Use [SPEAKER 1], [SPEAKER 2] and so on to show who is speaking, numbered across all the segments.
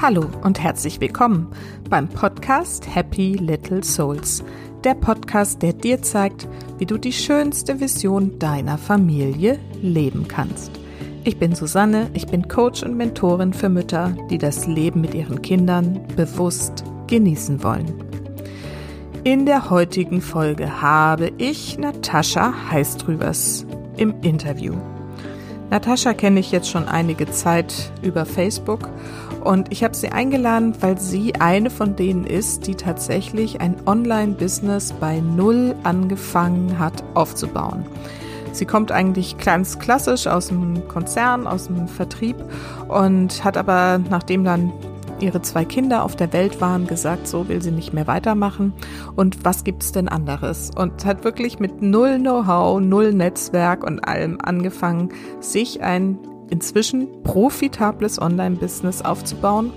[SPEAKER 1] Hallo und herzlich willkommen beim Podcast Happy Little Souls. Der Podcast, der dir zeigt, wie du die schönste Vision deiner Familie leben kannst. Ich bin Susanne, ich bin Coach und Mentorin für Mütter, die das Leben mit ihren Kindern bewusst genießen wollen. In der heutigen Folge habe ich Natascha Heißtrübers im Interview. Natascha kenne ich jetzt schon einige Zeit über Facebook und ich habe sie eingeladen, weil sie eine von denen ist, die tatsächlich ein Online-Business bei Null angefangen hat aufzubauen. Sie kommt eigentlich ganz klassisch aus dem Konzern, aus dem Vertrieb und hat aber, nachdem dann ihre zwei Kinder auf der Welt waren, gesagt, so will sie nicht mehr weitermachen. Und was gibt's denn anderes? Und hat wirklich mit null Know-how, null Netzwerk und allem angefangen, sich ein inzwischen profitables Online-Business aufzubauen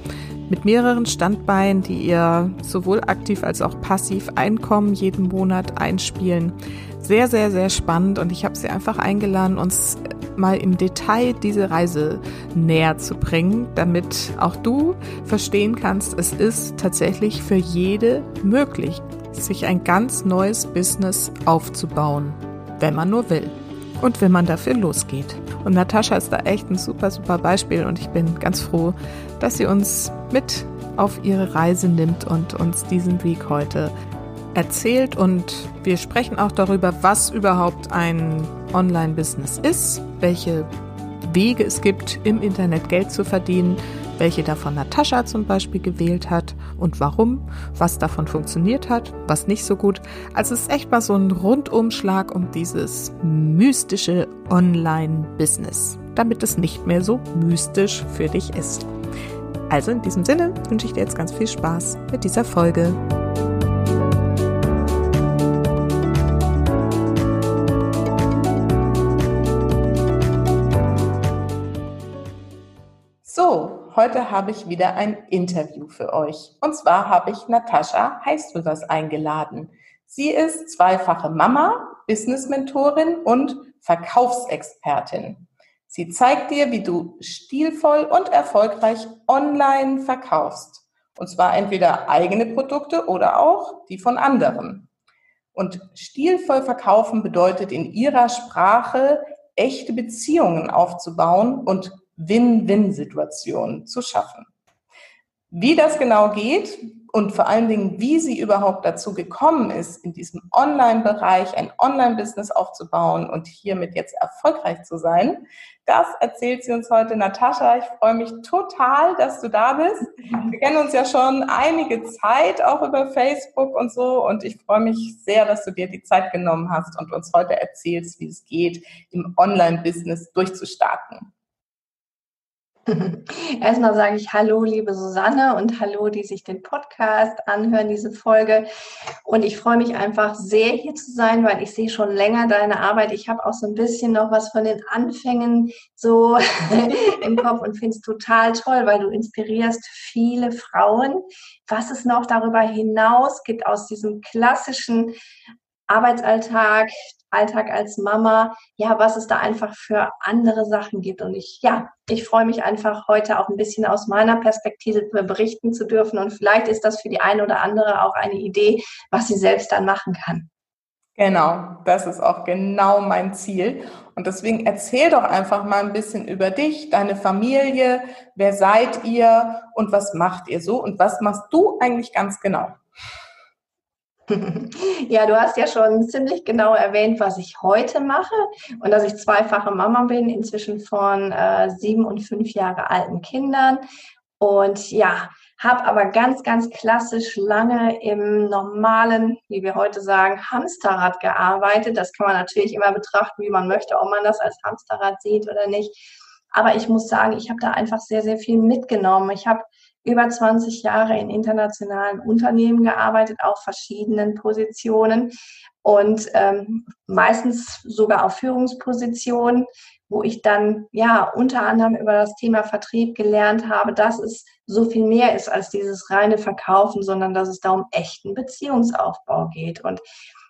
[SPEAKER 1] mit mehreren Standbeinen, die ihr sowohl aktiv als auch passiv Einkommen jeden Monat einspielen. Sehr, sehr, sehr spannend und ich habe sie einfach eingeladen, uns mal im Detail diese Reise näher zu bringen, damit auch du verstehen kannst, es ist tatsächlich für jede möglich, sich ein ganz neues Business aufzubauen, wenn man nur will und wenn man dafür losgeht. Und Natascha ist da echt ein super, super Beispiel und ich bin ganz froh, dass sie uns mit auf ihre Reise nimmt und uns diesen Weg heute erzählt und wir sprechen auch darüber, was überhaupt ein Online-Business ist, welche Wege es gibt, im Internet Geld zu verdienen, welche davon Natascha zum Beispiel gewählt hat und warum, was davon funktioniert hat, was nicht so gut. Also es ist echt mal so ein Rundumschlag um dieses mystische Online-Business, damit es nicht mehr so mystisch für dich ist. Also in diesem Sinne wünsche ich dir jetzt ganz viel Spaß mit dieser Folge. Heute habe ich wieder ein Interview für euch. Und zwar habe ich Natascha Heißrüvers eingeladen. Sie ist zweifache Mama, Business-Mentorin und Verkaufsexpertin. Sie zeigt dir, wie du stilvoll und erfolgreich online verkaufst. Und zwar entweder eigene Produkte oder auch die von anderen. Und stilvoll verkaufen bedeutet in ihrer Sprache echte Beziehungen aufzubauen und Win-Win-Situation zu schaffen. Wie das genau geht und vor allen Dingen, wie sie überhaupt dazu gekommen ist, in diesem Online-Bereich ein Online-Business aufzubauen und hiermit jetzt erfolgreich zu sein, das erzählt sie uns heute. Natascha, ich freue mich total, dass du da bist. Wir kennen uns ja schon einige Zeit, auch über Facebook und so. Und ich freue mich sehr, dass du dir die Zeit genommen hast und uns heute erzählst, wie es geht, im Online-Business durchzustarten.
[SPEAKER 2] Erstmal sage ich Hallo, liebe Susanne und Hallo, die sich den Podcast anhören, diese Folge. Und ich freue mich einfach sehr, hier zu sein, weil ich sehe schon länger deine Arbeit. Ich habe auch so ein bisschen noch was von den Anfängen so im Kopf und finde es total toll, weil du inspirierst viele Frauen, was es noch darüber hinaus gibt aus diesem klassischen Arbeitsalltag, Alltag als Mama, ja, was es da einfach für andere Sachen gibt. Und ich, ja, ich freue mich einfach heute auch ein bisschen aus meiner Perspektive berichten zu dürfen. Und vielleicht ist das für die eine oder andere auch eine Idee, was sie selbst dann machen kann.
[SPEAKER 1] Genau, das ist auch genau mein Ziel. Und deswegen erzähl doch einfach mal ein bisschen über dich, deine Familie, wer seid ihr und was macht ihr so und was machst du eigentlich ganz genau?
[SPEAKER 2] Ja, du hast ja schon ziemlich genau erwähnt, was ich heute mache und dass ich zweifache Mama bin, inzwischen von äh, sieben und fünf Jahre alten Kindern. Und ja, habe aber ganz, ganz klassisch lange im normalen, wie wir heute sagen, Hamsterrad gearbeitet. Das kann man natürlich immer betrachten, wie man möchte, ob man das als Hamsterrad sieht oder nicht. Aber ich muss sagen, ich habe da einfach sehr, sehr viel mitgenommen. Ich habe über 20 Jahre in internationalen Unternehmen gearbeitet, auf verschiedenen Positionen und ähm, meistens sogar auf Führungspositionen, wo ich dann ja unter anderem über das Thema Vertrieb gelernt habe, dass es so viel mehr ist als dieses reine Verkaufen, sondern dass es da um echten Beziehungsaufbau geht. Und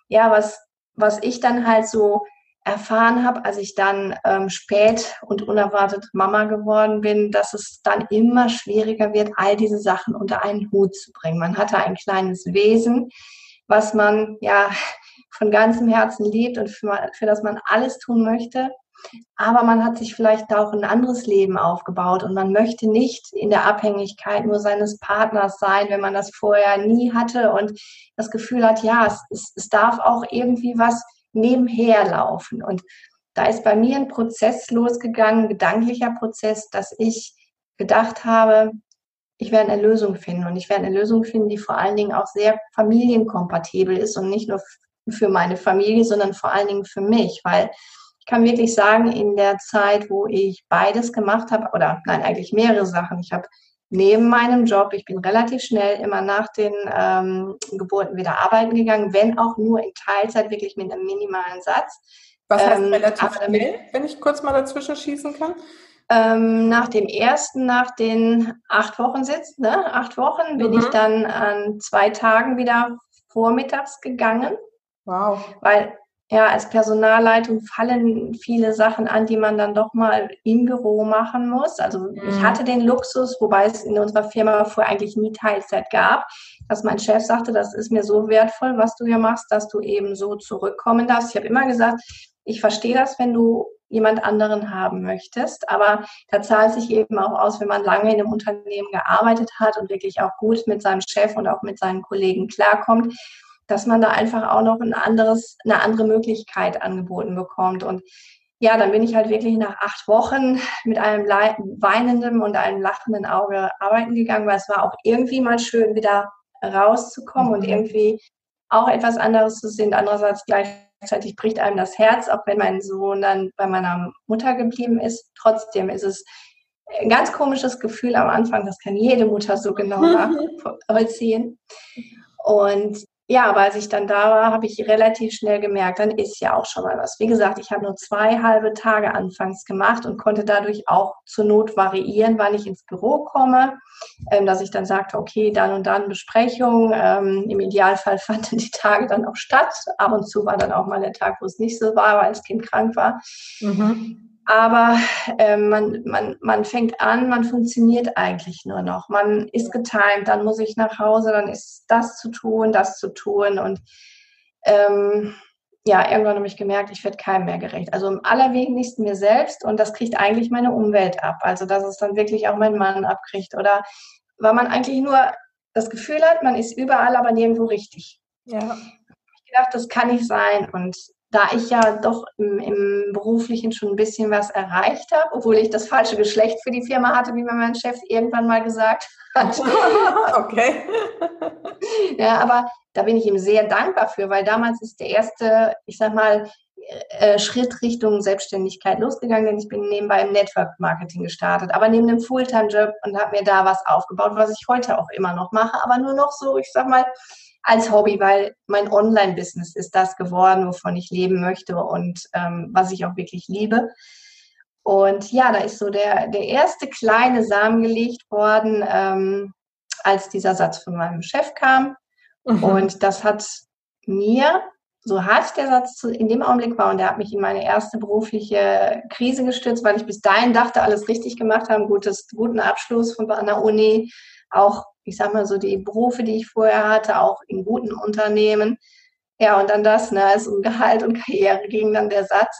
[SPEAKER 2] ja, was, was ich dann halt so erfahren habe, als ich dann ähm, spät und unerwartet Mama geworden bin, dass es dann immer schwieriger wird, all diese Sachen unter einen Hut zu bringen. Man hatte ein kleines Wesen, was man ja von ganzem Herzen liebt und für, für das man alles tun möchte. Aber man hat sich vielleicht auch ein anderes Leben aufgebaut und man möchte nicht in der Abhängigkeit nur seines Partners sein, wenn man das vorher nie hatte und das Gefühl hat, ja, es, es, es darf auch irgendwie was nebenher laufen. Und da ist bei mir ein Prozess losgegangen, ein gedanklicher Prozess, dass ich gedacht habe, ich werde eine Lösung finden und ich werde eine Lösung finden, die vor allen Dingen auch sehr familienkompatibel ist und nicht nur für meine Familie, sondern vor allen Dingen für mich, weil ich kann wirklich sagen, in der Zeit, wo ich beides gemacht habe, oder nein, eigentlich mehrere Sachen. Ich habe neben meinem Job, ich bin relativ schnell immer nach den ähm, Geburten wieder arbeiten gegangen, wenn auch nur in Teilzeit, wirklich mit einem minimalen Satz.
[SPEAKER 1] Was heißt ähm, relativ schnell, wenn ich kurz mal dazwischen schießen kann?
[SPEAKER 2] Ähm, nach dem ersten, nach den acht Wochen Sitz, ne, acht Wochen, bin mhm. ich dann an zwei Tagen wieder vormittags gegangen.
[SPEAKER 1] Wow.
[SPEAKER 2] Weil ja, als Personalleitung fallen viele Sachen an, die man dann doch mal im Büro machen muss. Also mhm. ich hatte den Luxus, wobei es in unserer Firma vorher eigentlich nie Teilzeit gab, dass mein Chef sagte, das ist mir so wertvoll, was du hier machst, dass du eben so zurückkommen darfst. Ich habe immer gesagt, ich verstehe das, wenn du jemand anderen haben möchtest, aber da zahlt sich eben auch aus, wenn man lange in einem Unternehmen gearbeitet hat und wirklich auch gut mit seinem Chef und auch mit seinen Kollegen klarkommt dass man da einfach auch noch ein anderes, eine andere Möglichkeit angeboten bekommt. Und ja, dann bin ich halt wirklich nach acht Wochen mit einem weinenden und einem lachenden Auge arbeiten gegangen, weil es war auch irgendwie mal schön, wieder rauszukommen mhm. und irgendwie auch etwas anderes zu sehen. Andererseits gleichzeitig bricht einem das Herz, auch wenn mein Sohn dann bei meiner Mutter geblieben ist. Trotzdem ist es ein ganz komisches Gefühl am Anfang. Das kann jede Mutter so genau nachvollziehen. Und ja, aber als ich dann da war, habe ich relativ schnell gemerkt, dann ist ja auch schon mal was. Wie gesagt, ich habe nur zwei halbe Tage anfangs gemacht und konnte dadurch auch zur Not variieren, wann ich ins Büro komme, ähm, dass ich dann sagte, okay, dann und dann Besprechung. Ähm, Im Idealfall fanden die Tage dann auch statt. Ab und zu war dann auch mal der Tag, wo es nicht so war, weil das Kind krank war. Mhm. Aber äh, man, man, man fängt an, man funktioniert eigentlich nur noch. Man ist getimt, dann muss ich nach Hause, dann ist das zu tun, das zu tun. Und ähm, ja, irgendwann habe ich gemerkt, ich werde keinem mehr gerecht. Also im allerwenigsten mir selbst und das kriegt eigentlich meine Umwelt ab. Also dass es dann wirklich auch mein Mann abkriegt. Oder weil man eigentlich nur das Gefühl hat, man ist überall, aber nirgendwo richtig. Ja. Ich gedacht, das kann nicht sein. Und da ich ja doch im, im, beruflichen schon ein bisschen was erreicht habe, obwohl ich das falsche Geschlecht für die Firma hatte, wie mir mein Chef irgendwann mal gesagt hat.
[SPEAKER 1] okay.
[SPEAKER 2] ja, aber da bin ich ihm sehr dankbar für, weil damals ist der erste, ich sag mal, äh, Schritt Richtung Selbstständigkeit losgegangen, denn ich bin nebenbei im Network Marketing gestartet, aber neben einem Fulltime-Job und habe mir da was aufgebaut, was ich heute auch immer noch mache, aber nur noch so, ich sag mal, als Hobby, weil mein Online-Business ist das geworden, wovon ich leben möchte und ähm, was ich auch wirklich liebe. Und ja, da ist so der, der erste kleine Samen gelegt worden, ähm, als dieser Satz von meinem Chef kam. Mhm. Und das hat mir, so hart der Satz in dem Augenblick war, und der hat mich in meine erste berufliche Krise gestürzt, weil ich bis dahin dachte, alles richtig gemacht haben, gutes, guten Abschluss von einer Uni, auch ich sag mal so, die Berufe, die ich vorher hatte, auch in guten Unternehmen. Ja, und dann das, ne, es um Gehalt und Karriere ging dann der Satz.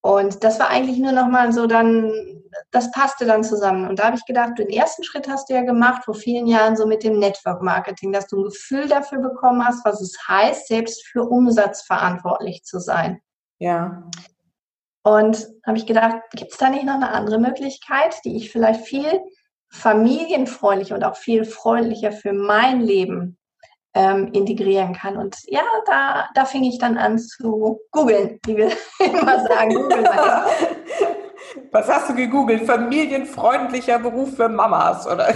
[SPEAKER 2] Und das war eigentlich nur nochmal so dann, das passte dann zusammen. Und da habe ich gedacht, den ersten Schritt hast du ja gemacht vor vielen Jahren so mit dem Network Marketing, dass du ein Gefühl dafür bekommen hast, was es heißt, selbst für Umsatz verantwortlich zu sein.
[SPEAKER 1] Ja.
[SPEAKER 2] Und habe ich gedacht, gibt es da nicht noch eine andere Möglichkeit, die ich vielleicht viel familienfreundlicher und auch viel freundlicher für mein Leben ähm, integrieren kann. Und ja, da, da fing ich dann an zu googeln, wie wir immer sagen. Googeln
[SPEAKER 1] Was hast du gegoogelt? Familienfreundlicher Beruf für Mamas, oder?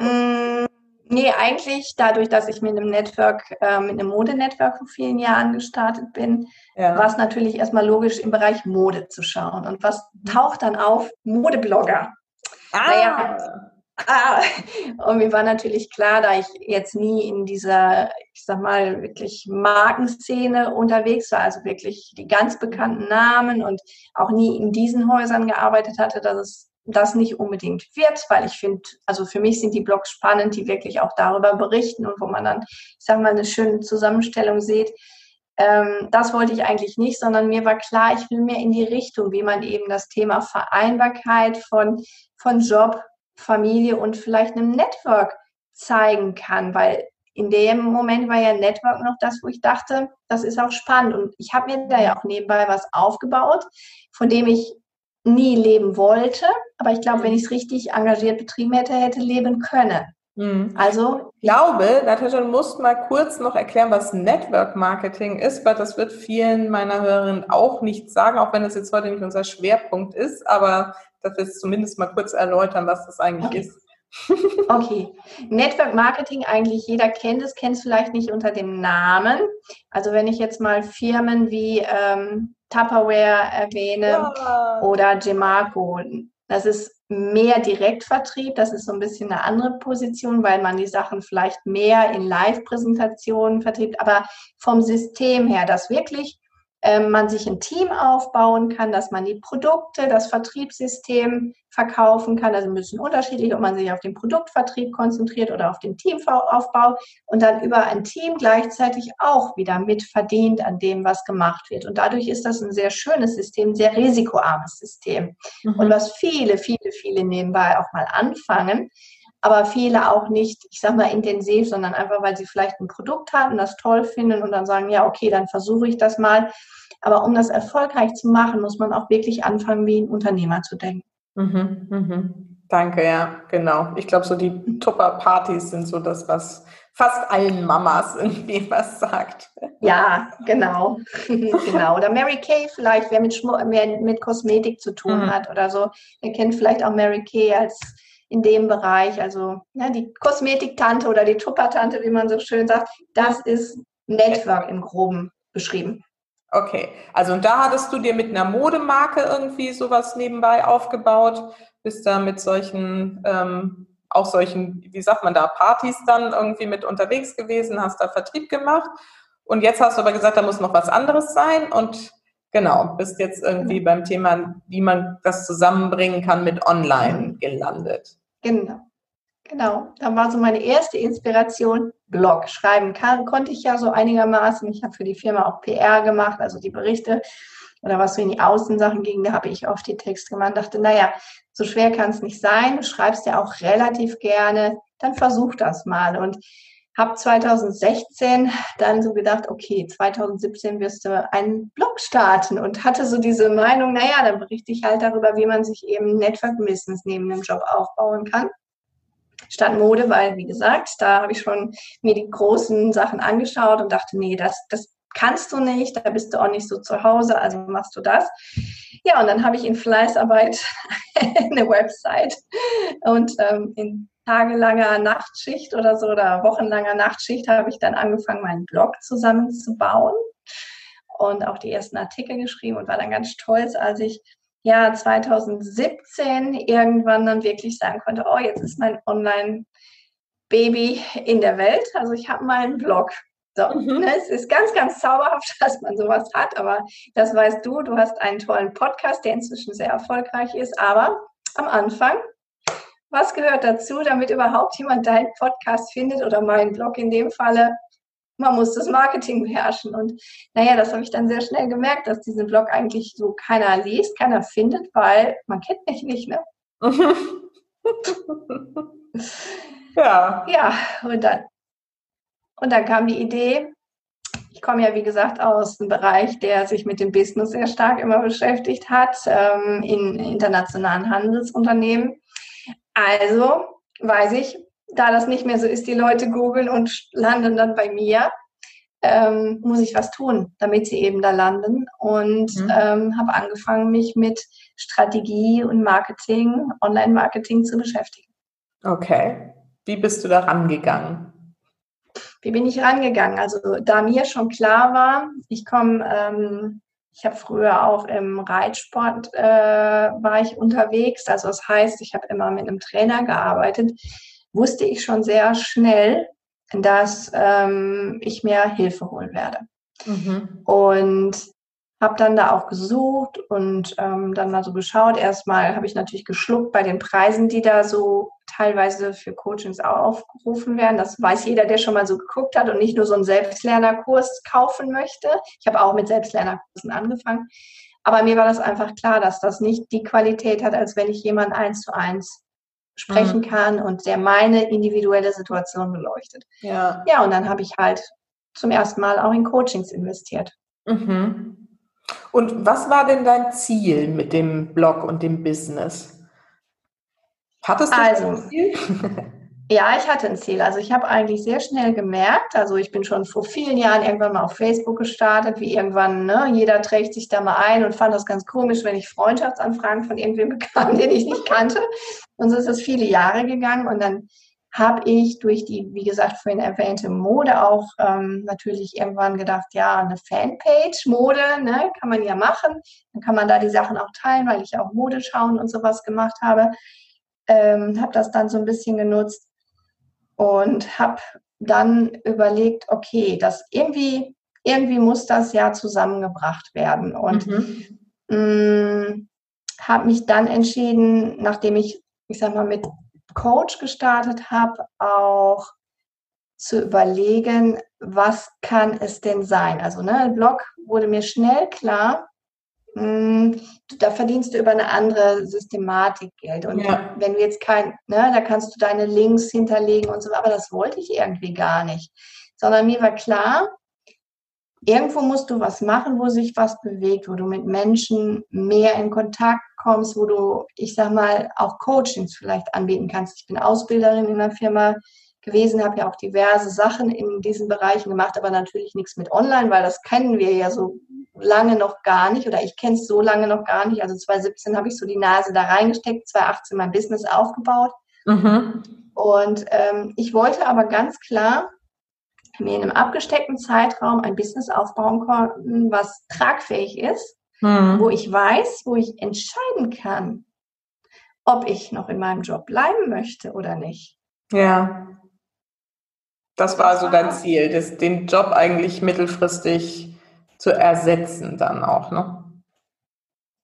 [SPEAKER 2] mm, nee, eigentlich dadurch, dass ich mit einem Network, äh, mit einem Modenetwork vor vielen Jahren gestartet bin, ja. war es natürlich erstmal logisch, im Bereich Mode zu schauen. Und was taucht dann auf? Modeblogger.
[SPEAKER 1] Ah. Naja,
[SPEAKER 2] Ah, und mir war natürlich klar, da ich jetzt nie in dieser, ich sag mal, wirklich Markenszene unterwegs war, also wirklich die ganz bekannten Namen und auch nie in diesen Häusern gearbeitet hatte, dass es das nicht unbedingt wird, weil ich finde, also für mich sind die Blogs spannend, die wirklich auch darüber berichten und wo man dann, ich sag mal, eine schöne Zusammenstellung sieht. Ähm, das wollte ich eigentlich nicht, sondern mir war klar, ich will mehr in die Richtung, wie man eben das Thema Vereinbarkeit von, von Job, Familie und vielleicht einem Network zeigen kann, weil in dem Moment war ja Network noch das, wo ich dachte, das ist auch spannend. Und ich habe mir da ja auch nebenbei was aufgebaut, von dem ich nie leben wollte. Aber ich glaube, wenn mhm. ich es richtig engagiert betrieben hätte, hätte leben können.
[SPEAKER 1] Mhm. Also ich glaube, Natascha, du musst mal kurz noch erklären, was Network Marketing ist, weil das wird vielen meiner Hörerinnen auch nicht sagen, auch wenn das jetzt heute nicht unser Schwerpunkt ist. Aber dass wir es zumindest mal kurz erläutern, was das eigentlich
[SPEAKER 2] okay.
[SPEAKER 1] ist.
[SPEAKER 2] Okay, Network Marketing eigentlich jeder kennt es, kennt es vielleicht nicht unter dem Namen. Also wenn ich jetzt mal Firmen wie ähm, Tupperware erwähne ja. oder Gemarco, das ist mehr Direktvertrieb, das ist so ein bisschen eine andere Position, weil man die Sachen vielleicht mehr in Live-Präsentationen vertritt, aber vom System her, dass wirklich ähm, man sich ein Team aufbauen kann, dass man die Produkte, das Vertriebssystem verkaufen kann. Also ein bisschen unterschiedlich, ob man sich auf den Produktvertrieb konzentriert oder auf den Teamaufbau und dann über ein Team gleichzeitig auch wieder mitverdient an dem, was gemacht wird. Und dadurch ist das ein sehr schönes System, ein sehr risikoarmes System. Mhm. Und was viele, viele, viele nebenbei auch mal anfangen, aber viele auch nicht, ich sag mal, intensiv, sondern einfach, weil sie vielleicht ein Produkt haben, das toll finden und dann sagen, ja, okay, dann versuche ich das mal. Aber um das erfolgreich zu machen, muss man auch wirklich anfangen, wie ein Unternehmer zu denken.
[SPEAKER 1] Mhm, mhm. Danke, ja, genau. Ich glaube, so die Tupper-Partys sind so das, was fast allen Mamas irgendwie was sagt.
[SPEAKER 2] Ja, genau. genau. Oder Mary Kay vielleicht, wer mit, Schmu wer mit Kosmetik zu tun mhm. hat oder so. Er kennt vielleicht auch Mary Kay als in dem Bereich, also ja, die Kosmetiktante oder die Tuppertante, wie man so schön sagt, das ist Network im Groben beschrieben.
[SPEAKER 1] Okay, also und da hattest du dir mit einer Modemarke irgendwie sowas nebenbei aufgebaut, bist da mit solchen, ähm, auch solchen, wie sagt man da, Partys dann irgendwie mit unterwegs gewesen, hast da Vertrieb gemacht und jetzt hast du aber gesagt, da muss noch was anderes sein und genau, bist jetzt irgendwie beim Thema, wie man das zusammenbringen kann mit Online gelandet.
[SPEAKER 2] Genau. Genau, da war so meine erste Inspiration, Blog. Schreiben kann, konnte ich ja so einigermaßen. Ich habe für die Firma auch PR gemacht, also die Berichte oder was so in die Außensachen ging, da habe ich oft die Texte gemacht. Dachte, naja, so schwer kann es nicht sein. Du schreibst ja auch relativ gerne, dann versuch das mal. Und habe 2016 dann so gedacht, okay, 2017 wirst du einen Blog starten und hatte so diese Meinung, naja, dann berichte ich halt darüber, wie man sich eben Network Business neben dem Job aufbauen kann. Statt Mode, weil, wie gesagt, da habe ich schon mir die großen Sachen angeschaut und dachte, nee, das, das kannst du nicht, da bist du auch nicht so zu Hause, also machst du das. Ja, und dann habe ich in Fleißarbeit eine Website und ähm, in tagelanger Nachtschicht oder so oder wochenlanger Nachtschicht habe ich dann angefangen, meinen Blog zusammenzubauen und auch die ersten Artikel geschrieben und war dann ganz stolz, als ich ja 2017 irgendwann dann wirklich sagen konnte, oh, jetzt ist mein Online-Baby in der Welt. Also ich habe meinen Blog. So, mhm. ne, es ist ganz, ganz zauberhaft, dass man sowas hat, aber das weißt du, du hast einen tollen Podcast, der inzwischen sehr erfolgreich ist, aber am Anfang, was gehört dazu, damit überhaupt jemand deinen Podcast findet oder meinen Blog in dem Falle? Man muss das Marketing beherrschen. Und naja, das habe ich dann sehr schnell gemerkt, dass diesen Blog eigentlich so keiner liest, keiner findet, weil man kennt mich nicht, ne? ja. Ja, und dann, und dann kam die Idee, ich komme ja, wie gesagt, aus dem Bereich, der sich mit dem Business sehr stark immer beschäftigt hat, ähm, in internationalen Handelsunternehmen. Also weiß ich, da das nicht mehr so ist, die Leute googeln und landen dann bei mir, ähm, muss ich was tun, damit sie eben da landen. Und mhm. ähm, habe angefangen, mich mit Strategie und Marketing, Online-Marketing zu beschäftigen.
[SPEAKER 1] Okay. Wie bist du da rangegangen?
[SPEAKER 2] Wie bin ich rangegangen? Also da mir schon klar war, ich komme ähm, Ich habe früher auch im Reitsport äh, war ich unterwegs. Also das heißt, ich habe immer mit einem Trainer gearbeitet. Wusste ich schon sehr schnell, dass ähm, ich mir Hilfe holen werde. Mhm. Und habe dann da auch gesucht und ähm, dann mal so geschaut. Erstmal habe ich natürlich geschluckt bei den Preisen, die da so teilweise für Coachings aufgerufen werden. Das weiß jeder, der schon mal so geguckt hat und nicht nur so einen Selbstlernerkurs kaufen möchte. Ich habe auch mit Selbstlernerkursen angefangen. Aber mir war das einfach klar, dass das nicht die Qualität hat, als wenn ich jemand eins zu eins sprechen mhm. kann und der meine individuelle Situation beleuchtet. Ja, ja und dann habe ich halt zum ersten Mal auch in Coachings investiert.
[SPEAKER 1] Mhm. Und was war denn dein Ziel mit dem Blog und dem Business?
[SPEAKER 2] Hattest du also, ein Ziel? Ja, ich hatte ein Ziel. Also ich habe eigentlich sehr schnell gemerkt, also ich bin schon vor vielen Jahren irgendwann mal auf Facebook gestartet, wie irgendwann, ne, jeder trägt sich da mal ein und fand das ganz komisch, wenn ich Freundschaftsanfragen von irgendwem bekam, den ich nicht kannte. Und so ist das viele Jahre gegangen und dann habe ich durch die, wie gesagt, vorhin erwähnte Mode auch ähm, natürlich irgendwann gedacht, ja, eine Fanpage, Mode, ne, kann man ja machen. Dann kann man da die Sachen auch teilen, weil ich auch Mode schauen und sowas gemacht habe. Ähm, habe das dann so ein bisschen genutzt und habe dann überlegt, okay, das irgendwie, irgendwie muss das ja zusammengebracht werden. Und mhm. Mm, habe mich dann entschieden, nachdem ich, ich sag mal, mit Coach gestartet habe, auch zu überlegen, was kann es denn sein? Also, ne, Blog wurde mir schnell klar, mh, hm, da verdienst du über eine andere Systematik Geld. Und ja. wenn du jetzt kein, ne, da kannst du deine Links hinterlegen und so, aber das wollte ich irgendwie gar nicht. Sondern mir war klar, irgendwo musst du was machen, wo sich was bewegt, wo du mit Menschen mehr in Kontakt kommst, wo du, ich sag mal, auch Coachings vielleicht anbieten kannst. Ich bin Ausbilderin in einer Firma gewesen, habe ja auch diverse Sachen in diesen Bereichen gemacht, aber natürlich nichts mit Online, weil das kennen wir ja so lange noch gar nicht oder ich kenne es so lange noch gar nicht. Also 2017 habe ich so die Nase da reingesteckt, 2018 mein Business aufgebaut. Mhm. Und ähm, ich wollte aber ganz klar mir in einem abgesteckten Zeitraum ein Business aufbauen konnten, was tragfähig ist, mhm. wo ich weiß, wo ich entscheiden kann, ob ich noch in meinem Job bleiben möchte oder nicht.
[SPEAKER 1] Ja. Das war so dein Ziel, das, den Job eigentlich mittelfristig zu ersetzen dann auch, ne?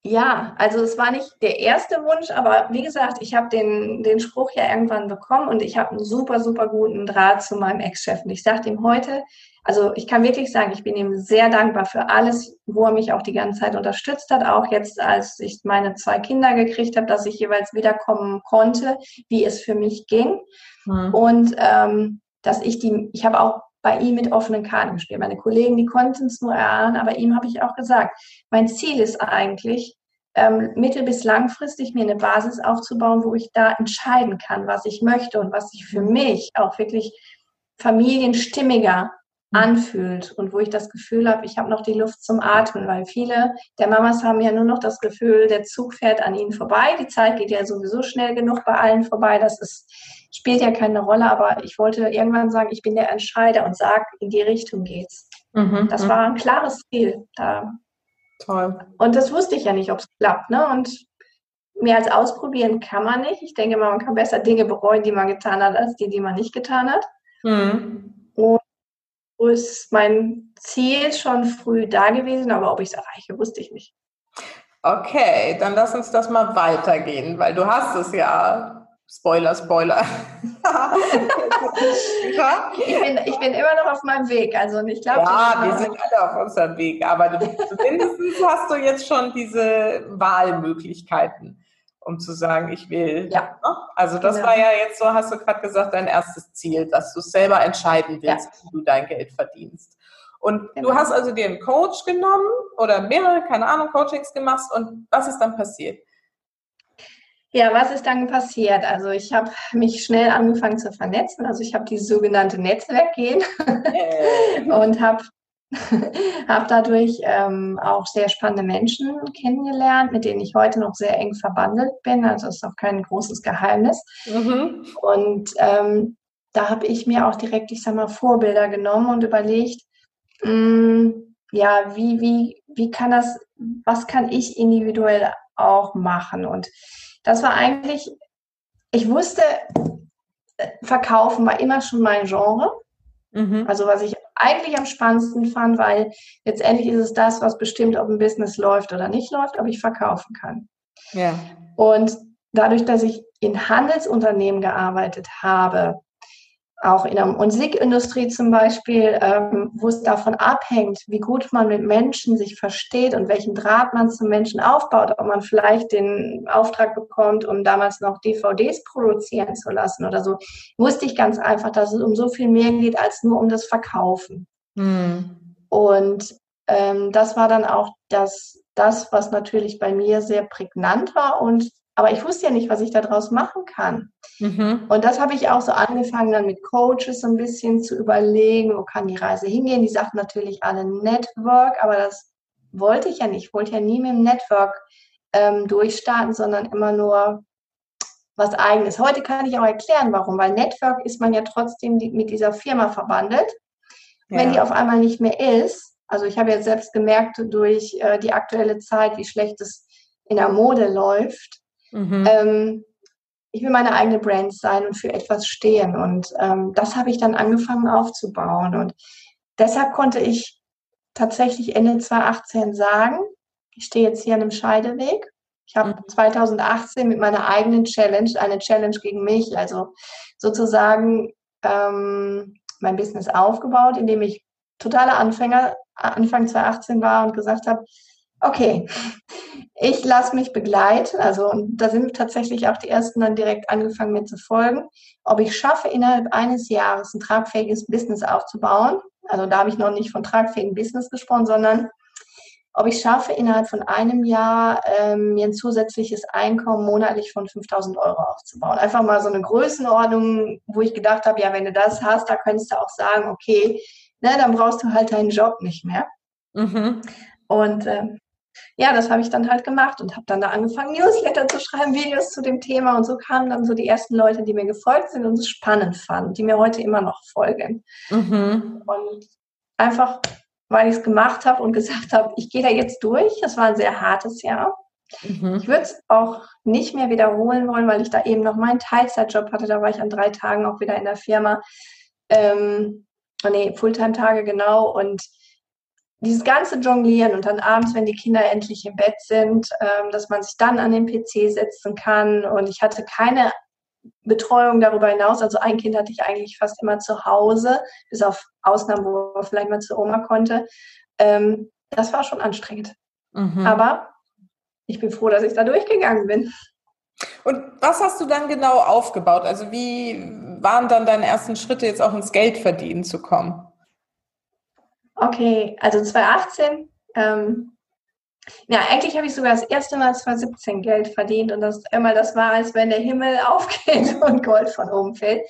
[SPEAKER 2] Ja, also es war nicht der erste Wunsch, aber wie gesagt, ich habe den, den Spruch ja irgendwann bekommen und ich habe einen super, super guten Draht zu meinem Ex-Chef. Und ich sage ihm heute, also ich kann wirklich sagen, ich bin ihm sehr dankbar für alles, wo er mich auch die ganze Zeit unterstützt hat, auch jetzt, als ich meine zwei Kinder gekriegt habe, dass ich jeweils wiederkommen konnte, wie es für mich ging. Mhm. Und ähm, dass ich die, ich habe auch bei ihm mit offenen Karten gespielt. Meine Kollegen, die konnten es nur erahnen, aber ihm habe ich auch gesagt, mein Ziel ist eigentlich, ähm, mittel- bis langfristig mir eine Basis aufzubauen, wo ich da entscheiden kann, was ich möchte und was sich für mich auch wirklich familienstimmiger mhm. anfühlt und wo ich das Gefühl habe, ich habe noch die Luft zum Atmen, weil viele der Mamas haben ja nur noch das Gefühl, der Zug fährt an ihnen vorbei, die Zeit geht ja sowieso schnell genug bei allen vorbei, das ist spielt ja keine Rolle, aber ich wollte irgendwann sagen, ich bin der Entscheider und sage, in die Richtung geht's. Mhm, das mhm. war ein klares Ziel. Da. Toll. Und das wusste ich ja nicht, ob es klappt. Ne? Und mehr als ausprobieren kann man nicht. Ich denke mal, man kann besser Dinge bereuen, die man getan hat, als die, die man nicht getan hat. Mhm. Und so ist mein Ziel schon früh da gewesen, aber ob ich es erreiche, wusste ich nicht.
[SPEAKER 1] Okay, dann lass uns das mal weitergehen, weil du hast es ja Spoiler, Spoiler.
[SPEAKER 2] ich, bin, ich bin immer noch auf meinem Weg. Also ich glaube.
[SPEAKER 1] Ja, wir sind alle auf unserem Weg. Aber du, mindestens hast du jetzt schon diese Wahlmöglichkeiten, um zu sagen, ich will. Ja. Ne? Also das genau. war ja jetzt so, hast du gerade gesagt, dein erstes Ziel, dass du selber entscheiden willst, ja. wie du dein Geld verdienst. Und genau. du hast also dir einen Coach genommen oder mehrere, keine Ahnung, Coachings gemacht und was ist dann passiert?
[SPEAKER 2] Ja, was ist dann passiert? Also ich habe mich schnell angefangen zu vernetzen. Also ich habe die sogenannte Netzwerkgehen äh. und habe hab dadurch ähm, auch sehr spannende Menschen kennengelernt, mit denen ich heute noch sehr eng verbandelt bin. Also ist auch kein großes Geheimnis. Mhm. Und ähm, da habe ich mir auch direkt, ich sag mal, Vorbilder genommen und überlegt, mh, hm, ja, wie, wie, wie kann das, was kann ich individuell auch machen? Und das war eigentlich, ich wusste, Verkaufen war immer schon mein Genre. Mhm. Also was ich eigentlich am spannendsten fand, weil letztendlich ist es das, was bestimmt, ob ein Business läuft oder nicht läuft, ob ich verkaufen kann. Ja. Und dadurch, dass ich in Handelsunternehmen gearbeitet habe, auch in der Musikindustrie zum Beispiel, ähm, wo es davon abhängt, wie gut man mit Menschen sich versteht und welchen Draht man zum Menschen aufbaut, ob man vielleicht den Auftrag bekommt, um damals noch DVDs produzieren zu lassen oder so, wusste ich ganz einfach, dass es um so viel mehr geht als nur um das Verkaufen. Hm. Und ähm, das war dann auch das, das, was natürlich bei mir sehr prägnant war und aber ich wusste ja nicht, was ich daraus machen kann. Mhm. Und das habe ich auch so angefangen, dann mit Coaches so ein bisschen zu überlegen, wo kann die Reise hingehen. Die sagten natürlich alle Network, aber das wollte ich ja nicht. Ich wollte ja nie mit dem Network ähm, durchstarten, sondern immer nur was eigenes. Heute kann ich auch erklären, warum, weil Network ist man ja trotzdem mit dieser Firma verbandelt. Ja. Wenn die auf einmal nicht mehr ist, also ich habe jetzt selbst gemerkt durch äh, die aktuelle Zeit, wie schlecht es in der Mode läuft, Mhm. Ähm, ich will meine eigene Brand sein und für etwas stehen. Und ähm, das habe ich dann angefangen aufzubauen. Und deshalb konnte ich tatsächlich Ende 2018 sagen, ich stehe jetzt hier an einem Scheideweg. Ich habe mhm. 2018 mit meiner eigenen Challenge, eine Challenge gegen mich, also sozusagen ähm, mein Business aufgebaut, indem ich totaler Anfänger Anfang 2018 war und gesagt habe, okay, ich lasse mich begleiten. Also da sind tatsächlich auch die ersten dann direkt angefangen mir zu folgen. Ob ich schaffe, innerhalb eines Jahres ein tragfähiges Business aufzubauen. Also da habe ich noch nicht von tragfähigen Business gesprochen, sondern ob ich schaffe, innerhalb von einem Jahr ähm, mir ein zusätzliches Einkommen monatlich von 5000 Euro aufzubauen. Einfach mal so eine Größenordnung, wo ich gedacht habe, ja, wenn du das hast, da könntest du auch sagen, okay, ne, dann brauchst du halt deinen Job nicht mehr. Mhm. Und ähm, ja, das habe ich dann halt gemacht und habe dann da angefangen, Newsletter zu schreiben, Videos zu dem Thema. Und so kamen dann so die ersten Leute, die mir gefolgt sind und es spannend fanden, die mir heute immer noch folgen. Mhm. Und einfach, weil ich es gemacht habe und gesagt habe, ich gehe da jetzt durch. Das war ein sehr hartes Jahr. Mhm. Ich würde es auch nicht mehr wiederholen wollen, weil ich da eben noch meinen Teilzeitjob hatte. Da war ich an drei Tagen auch wieder in der Firma. Ähm, nee, Fulltime-Tage genau. Und dieses ganze Jonglieren und dann abends, wenn die Kinder endlich im Bett sind, ähm, dass man sich dann an den PC setzen kann. Und ich hatte keine Betreuung darüber hinaus. Also ein Kind hatte ich eigentlich fast immer zu Hause, bis auf Ausnahmen, wo er vielleicht mal zur Oma konnte. Ähm, das war schon anstrengend. Mhm. Aber ich bin froh, dass ich da durchgegangen bin.
[SPEAKER 1] Und was hast du dann genau aufgebaut? Also wie waren dann deine ersten Schritte, jetzt auch ins Geldverdienen zu kommen?
[SPEAKER 2] Okay, also 2018, ähm, ja, eigentlich habe ich sogar das erste Mal 2017 Geld verdient und das immer das war, als wenn der Himmel aufgeht und Gold von oben fällt.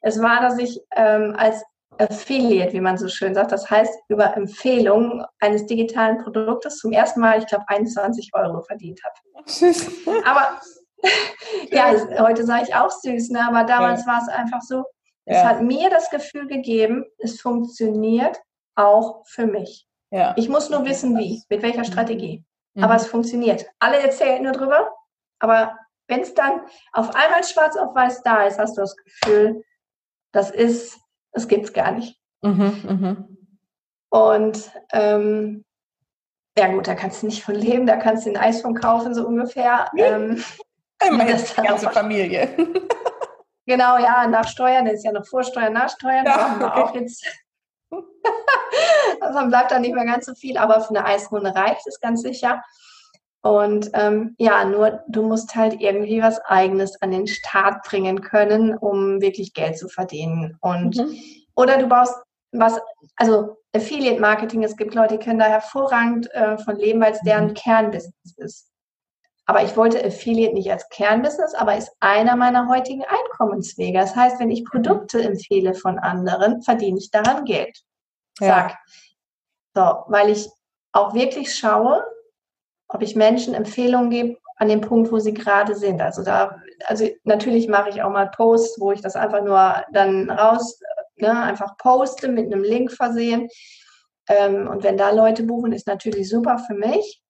[SPEAKER 2] Es war, dass ich ähm, als Affiliate, wie man so schön sagt, das heißt über Empfehlung eines digitalen Produktes zum ersten Mal, ich glaube, 21 Euro verdient habe. aber ja, heute sage ich auch süß, ne? aber damals ja. war es einfach so, es hat mir das Gefühl gegeben, es funktioniert auch für mich. Ja. Ich muss nur wissen, wie, mit welcher Strategie. Mhm. Aber es funktioniert. Alle erzählen nur drüber, aber wenn es dann auf einmal schwarz auf weiß da ist, hast du das Gefühl, das ist, das gibt's gar nicht. Mhm, mh. Und ähm, ja gut, da kannst du nicht von leben, da kannst du ein Eis von kaufen, so ungefähr. Ähm,
[SPEAKER 1] Immerhin das die ganze Familie.
[SPEAKER 2] genau, ja, nach Steuern, das ist ja noch Vorsteuern, Nachsteuern, ja, okay. auch jetzt also dann bleibt da nicht mehr ganz so viel, aber für eine Eisrunde reicht es ganz sicher. Und ähm, ja, nur du musst halt irgendwie was Eigenes an den Start bringen können, um wirklich Geld zu verdienen. Und mhm. oder du baust was, also Affiliate Marketing, es gibt Leute, die können da hervorragend äh, von leben, weil es deren mhm. Kernbusiness ist. Aber ich wollte Affiliate nicht als Kernbusiness, aber ist einer meiner heutigen Einkommenswege. Das heißt, wenn ich mhm. Produkte empfehle von anderen, verdiene ich daran Geld. Sag. Ja. So, weil ich auch wirklich schaue, ob ich Menschen Empfehlungen gebe an dem Punkt, wo sie gerade sind. Also da, also natürlich mache ich auch mal Posts, wo ich das einfach nur dann raus, ne, einfach poste mit einem Link versehen. Ähm, und wenn da Leute buchen, ist natürlich super für mich.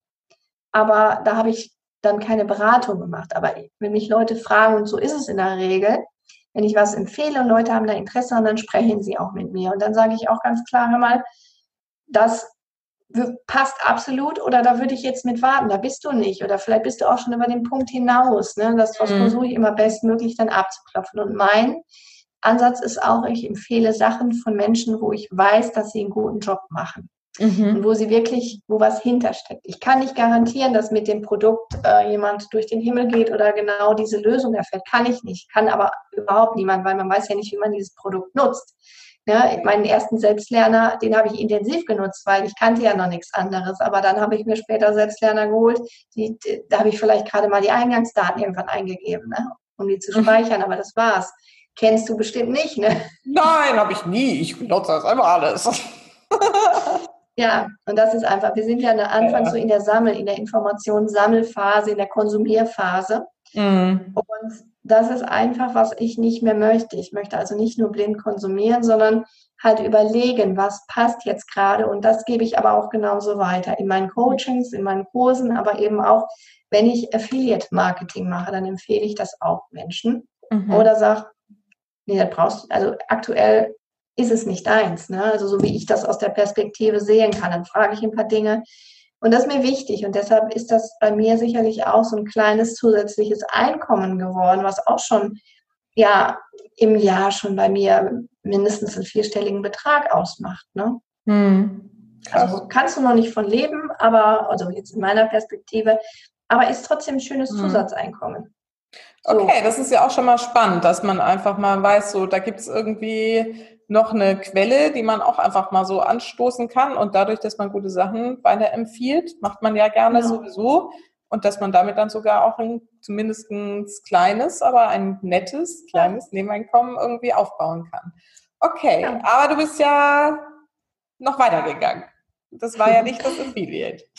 [SPEAKER 2] Aber da habe ich dann keine Beratung gemacht. Aber wenn mich Leute fragen, und so ist es in der Regel, wenn ich was empfehle und Leute haben da Interesse, dann sprechen sie auch mit mir. Und dann sage ich auch ganz klar, hör mal, das passt absolut oder da würde ich jetzt mit warten, da bist du nicht oder vielleicht bist du auch schon über den Punkt hinaus. Ne? Das mhm. versuche ich immer bestmöglich dann abzuklopfen. Und mein Ansatz ist auch, ich empfehle Sachen von Menschen, wo ich weiß, dass sie einen guten Job machen. Mhm. Und wo sie wirklich, wo was hintersteckt. Ich kann nicht garantieren, dass mit dem Produkt äh, jemand durch den Himmel geht oder genau diese Lösung erfährt. Kann ich nicht. Kann aber überhaupt niemand, weil man weiß ja nicht, wie man dieses Produkt nutzt. Ja, meinen ersten Selbstlerner, den habe ich intensiv genutzt, weil ich kannte ja noch nichts anderes. Aber dann habe ich mir später Selbstlerner geholt. Die, die, da habe ich vielleicht gerade mal die Eingangsdaten irgendwann eingegeben, ne? um die zu mhm. speichern. Aber das war's. Kennst du bestimmt nicht, ne?
[SPEAKER 3] Nein, habe ich nie. Ich nutze das immer alles.
[SPEAKER 2] ja, und das ist einfach, wir sind ja am Anfang ja. so in der Sammel, in der Informationssammelphase, in der Konsumierphase. Mhm. Und das ist einfach, was ich nicht mehr möchte. Ich möchte also nicht nur blind konsumieren, sondern halt überlegen, was passt jetzt gerade. Und das gebe ich aber auch genauso weiter in meinen Coachings, in meinen Kursen, aber eben auch, wenn ich Affiliate-Marketing mache, dann empfehle ich das auch Menschen. Mhm. Oder sage, nee, das brauchst du, also aktuell ist es nicht deins. Ne? Also so wie ich das aus der Perspektive sehen kann, dann frage ich ein paar Dinge, und das ist mir wichtig. Und deshalb ist das bei mir sicherlich auch so ein kleines zusätzliches Einkommen geworden, was auch schon ja im Jahr schon bei mir mindestens einen vierstelligen Betrag ausmacht. Ne? Hm. Also kannst du noch nicht von leben, aber, also jetzt in meiner Perspektive, aber ist trotzdem ein schönes hm. Zusatzeinkommen.
[SPEAKER 3] Okay, das ist ja auch schon mal spannend, dass man einfach mal weiß, so da gibt es irgendwie noch eine Quelle, die man auch einfach mal so anstoßen kann. Und dadurch, dass man gute Sachen weiterempfiehlt, macht man ja gerne ja. sowieso. Und dass man damit dann sogar auch ein zumindest ein kleines, aber ein nettes, kleines Nebeneinkommen irgendwie aufbauen kann. Okay, ja. aber du bist ja noch weitergegangen. Das war ja nicht das Affiliate.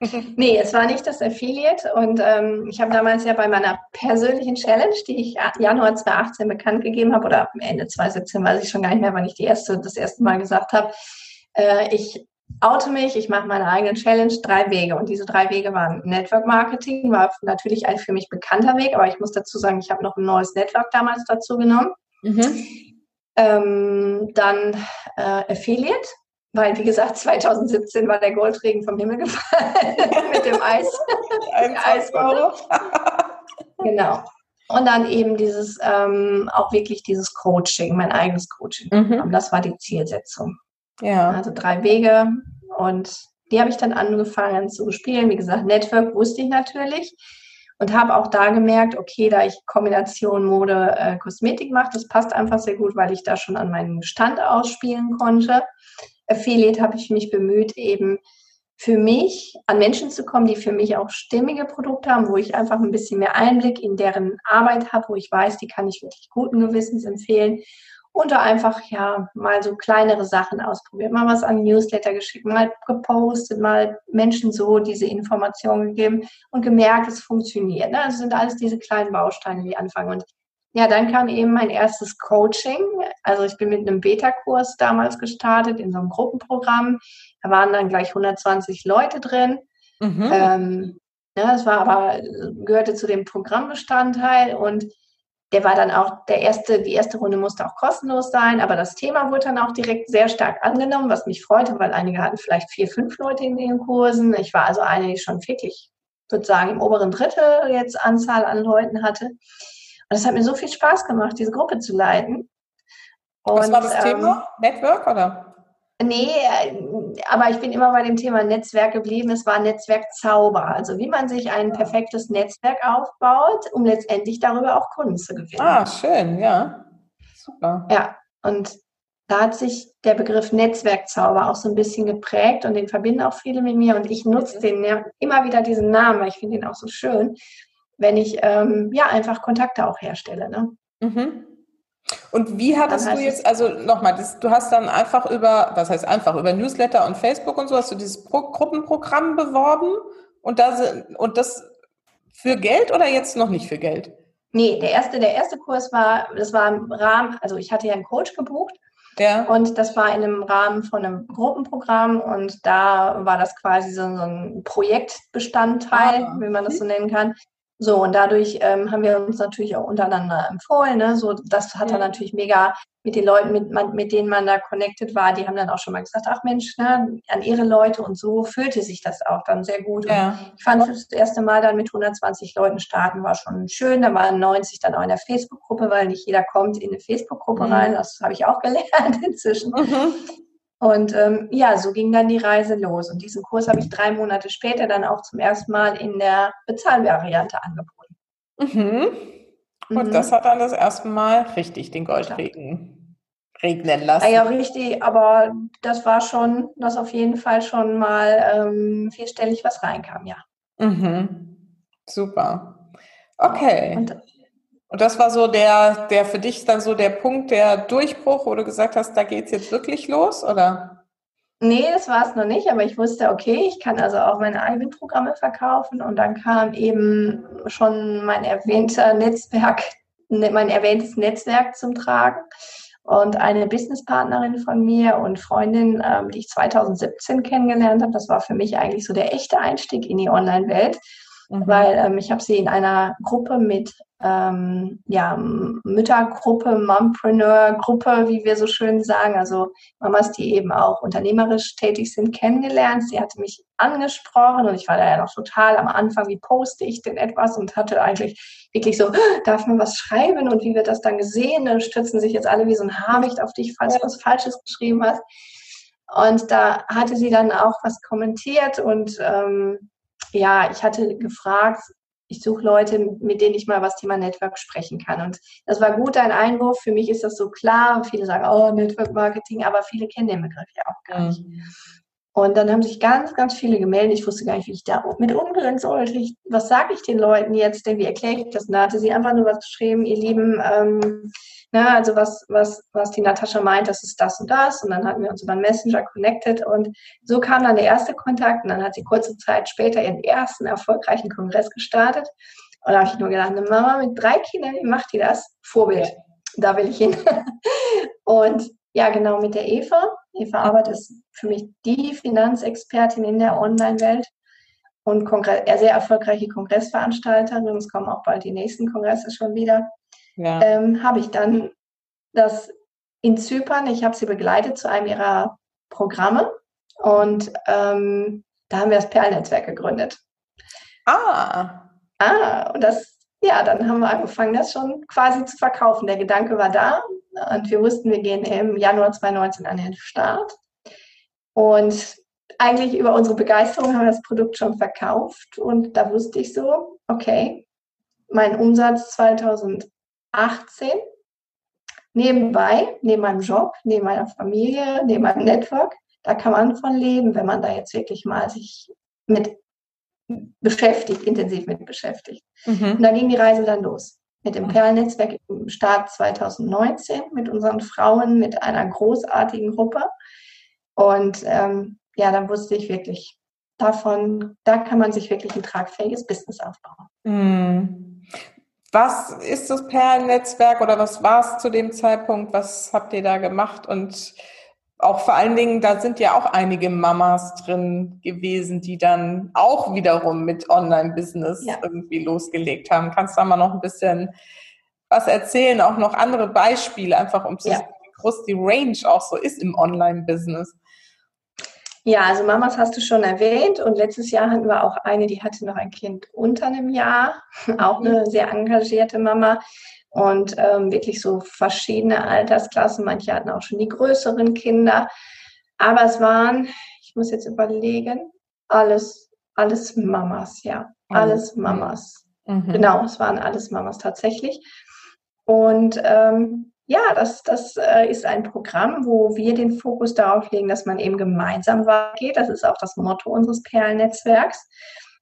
[SPEAKER 2] nee, es war nicht das Affiliate. Und ähm, ich habe damals ja bei meiner persönlichen Challenge, die ich Januar 2018 bekannt gegeben habe, oder Ende 2017, weiß ich schon gar nicht mehr, wann ich die erste, das erste Mal gesagt habe, äh, ich oute mich, ich mache meine eigenen Challenge, drei Wege. Und diese drei Wege waren Network Marketing, war natürlich ein für mich bekannter Weg, aber ich muss dazu sagen, ich habe noch ein neues Network damals dazu genommen. Mhm. Ähm, dann äh, Affiliate, weil, wie gesagt, 2017 war der Goldregen vom Himmel gefallen mit dem Eis. Eisbau. genau. Und dann eben dieses, ähm, auch wirklich dieses Coaching, mein eigenes Coaching. Mhm. Das war die Zielsetzung. Ja. Also drei Wege und die habe ich dann angefangen zu spielen. Wie gesagt, Network wusste ich natürlich und habe auch da gemerkt, okay, da ich Kombination Mode äh, Kosmetik mache, das passt einfach sehr gut, weil ich da schon an meinem Stand ausspielen konnte. Affiliate habe ich mich bemüht, eben für mich an Menschen zu kommen, die für mich auch stimmige Produkte haben, wo ich einfach ein bisschen mehr Einblick in deren Arbeit habe, wo ich weiß, die kann ich wirklich guten Gewissens empfehlen. Und da einfach ja mal so kleinere Sachen ausprobiert, mal was an Newsletter geschickt, mal gepostet, mal Menschen so diese Informationen gegeben und gemerkt, es funktioniert. Ne? Das sind alles diese kleinen Bausteine, die anfangen. Und ja, dann kam eben mein erstes Coaching. Also ich bin mit einem Beta-Kurs damals gestartet in so einem Gruppenprogramm. Da waren dann gleich 120 Leute drin. Mhm. Ähm, ja, das war aber, gehörte zu dem Programmbestandteil und der war dann auch der erste, die erste Runde musste auch kostenlos sein, aber das Thema wurde dann auch direkt sehr stark angenommen, was mich freute, weil einige hatten vielleicht vier, fünf Leute in den Kursen. Ich war also eine, die schon wirklich sozusagen im oberen Drittel jetzt Anzahl an Leuten hatte. Und es hat mir so viel Spaß gemacht, diese Gruppe zu leiten.
[SPEAKER 3] Und, Was war das ähm, Thema? Network oder?
[SPEAKER 2] Nee, äh, aber ich bin immer bei dem Thema Netzwerk geblieben. Es war Netzwerkzauber. Also wie man sich ein perfektes Netzwerk aufbaut, um letztendlich darüber auch Kunden zu gewinnen.
[SPEAKER 3] Ah, schön, ja. Super.
[SPEAKER 2] Ja, und da hat sich der Begriff Netzwerkzauber auch so ein bisschen geprägt und den verbinden auch viele mit mir. Und ich nutze mhm. den immer wieder diesen Namen, weil ich finde ihn auch so schön, wenn ich ähm, ja einfach Kontakte auch herstelle. Ne? Mhm.
[SPEAKER 3] Und wie hattest du jetzt, also nochmal, du hast dann einfach über, was heißt einfach, über Newsletter und Facebook und so, hast du dieses Pro Gruppenprogramm beworben und, da, und das für Geld oder jetzt noch nicht für Geld?
[SPEAKER 2] Nee, der erste, der erste Kurs war, das war im Rahmen, also ich hatte ja einen Coach gebucht Ja. Und das war in einem Rahmen von einem Gruppenprogramm und da war das quasi so, so ein Projektbestandteil, ah. wie man das so nennen kann. So, und dadurch ähm, haben wir uns natürlich auch untereinander empfohlen. Ne? So, das hat dann natürlich mega mit den Leuten, mit, man, mit denen man da connected war, die haben dann auch schon mal gesagt, ach Mensch, ne, an ihre Leute und so fühlte sich das auch dann sehr gut. Ja. ich fand das erste Mal dann mit 120 Leuten starten war schon schön. Da waren 90 dann auch in der Facebook-Gruppe, weil nicht jeder kommt in eine Facebook-Gruppe mhm. rein. Das habe ich auch gelernt inzwischen. Mhm. Und ähm, ja, so ging dann die Reise los. Und diesen Kurs habe ich drei Monate später dann auch zum ersten Mal in der Bezahlvariante angeboten.
[SPEAKER 3] Mhm. Und mhm. das hat dann das erste Mal richtig den Goldregen ja. regnen lassen.
[SPEAKER 2] Ah ja, richtig, aber das war schon, dass auf jeden Fall schon mal ähm, vierstellig was reinkam, ja.
[SPEAKER 3] Mhm. Super. Okay. Und, und das war so der, der für dich dann so der Punkt, der Durchbruch, wo du gesagt hast, da geht es jetzt wirklich los, oder?
[SPEAKER 2] Nee, das war es noch nicht, aber ich wusste, okay, ich kann also auch meine eigenen Programme verkaufen und dann kam eben schon mein erwähnter Netzwerk, ne, mein erwähntes Netzwerk zum Tragen und eine Businesspartnerin von mir und Freundin, ähm, die ich 2017 kennengelernt habe. Das war für mich eigentlich so der echte Einstieg in die Online-Welt mhm. weil ähm, ich habe sie in einer Gruppe mit ähm, ja, Müttergruppe, Mompreneur-Gruppe, wie wir so schön sagen, also Mamas, die eben auch unternehmerisch tätig sind, kennengelernt. Sie hatte mich angesprochen und ich war da ja noch total am Anfang, wie poste ich denn etwas und hatte eigentlich wirklich so, darf man was schreiben und wie wird das dann gesehen? Dann stürzen sich jetzt alle wie so ein Habicht auf dich, falls du was Falsches geschrieben hast. Und da hatte sie dann auch was kommentiert und ähm, ja, ich hatte gefragt, ich suche Leute, mit denen ich mal was Thema Network sprechen kann. Und das war gut ein Einwurf. Für mich ist das so klar. Viele sagen, oh, Network Marketing, aber viele kennen den Begriff ja auch gar nicht. Mhm. Und dann haben sich ganz, ganz viele gemeldet. Ich wusste gar nicht, wie ich da mit umgehen sollte. Ich, was sage ich den Leuten jetzt denn? Wie erkläre ich das? Und da hatte sie einfach nur was geschrieben, ihr Lieben, ähm, ne, also was, was, was die Natascha meint, das ist das und das. Und dann hatten wir uns über einen Messenger connected und so kam dann der erste Kontakt. Und dann hat sie kurze Zeit später ihren ersten erfolgreichen Kongress gestartet. Und da habe ich nur gedacht, eine Mama mit drei Kindern, wie macht die das? Vorbild. Da will ich hin. und ja, genau mit der Eva. Eva Arbeit ist für mich die Finanzexpertin in der Online-Welt und Kongress, sehr erfolgreiche Kongressveranstalterin. Es kommen auch bald die nächsten Kongresse schon wieder ja. ähm, habe ich dann das in Zypern, ich habe sie begleitet zu einem ihrer Programme und ähm, da haben wir das Perlnetzwerk gegründet.
[SPEAKER 3] Ah.
[SPEAKER 2] Ah, und das, ja, dann haben wir angefangen, das schon quasi zu verkaufen. Der Gedanke war da und wir wussten, wir gehen im Januar 2019 an den Start. Und eigentlich über unsere Begeisterung haben wir das Produkt schon verkauft und da wusste ich so, okay, mein Umsatz 2000 18 nebenbei, neben meinem Job, neben meiner Familie, neben meinem Network. Da kann man von leben, wenn man da jetzt wirklich mal sich mit beschäftigt, intensiv mit beschäftigt. Mhm. Und da ging die Reise dann los. Mit dem Perlnetzwerk im Start 2019, mit unseren Frauen, mit einer großartigen Gruppe. Und ähm, ja, dann wusste ich wirklich, davon, da kann man sich wirklich ein tragfähiges Business aufbauen.
[SPEAKER 3] Mhm. Was ist das Perlennetzwerk oder was war es zu dem Zeitpunkt? Was habt ihr da gemacht? Und auch vor allen Dingen, da sind ja auch einige Mamas drin gewesen, die dann auch wiederum mit Online-Business ja. irgendwie losgelegt haben. Kannst du da mal noch ein bisschen was erzählen? Auch noch andere Beispiele, einfach um zu ja. sehen, wie groß die Range auch so ist im Online-Business.
[SPEAKER 2] Ja, also Mamas hast du schon erwähnt und letztes Jahr hatten wir auch eine, die hatte noch ein Kind unter einem Jahr, auch eine sehr engagierte Mama und ähm, wirklich so verschiedene Altersklassen. Manche hatten auch schon die größeren Kinder, aber es waren, ich muss jetzt überlegen, alles, alles Mamas, ja, alles Mamas. Mhm. Genau, es waren alles Mamas tatsächlich. Und ähm, ja, das, das äh, ist ein Programm, wo wir den Fokus darauf legen, dass man eben gemeinsam weitergeht. Das ist auch das Motto unseres Perlennetzwerks,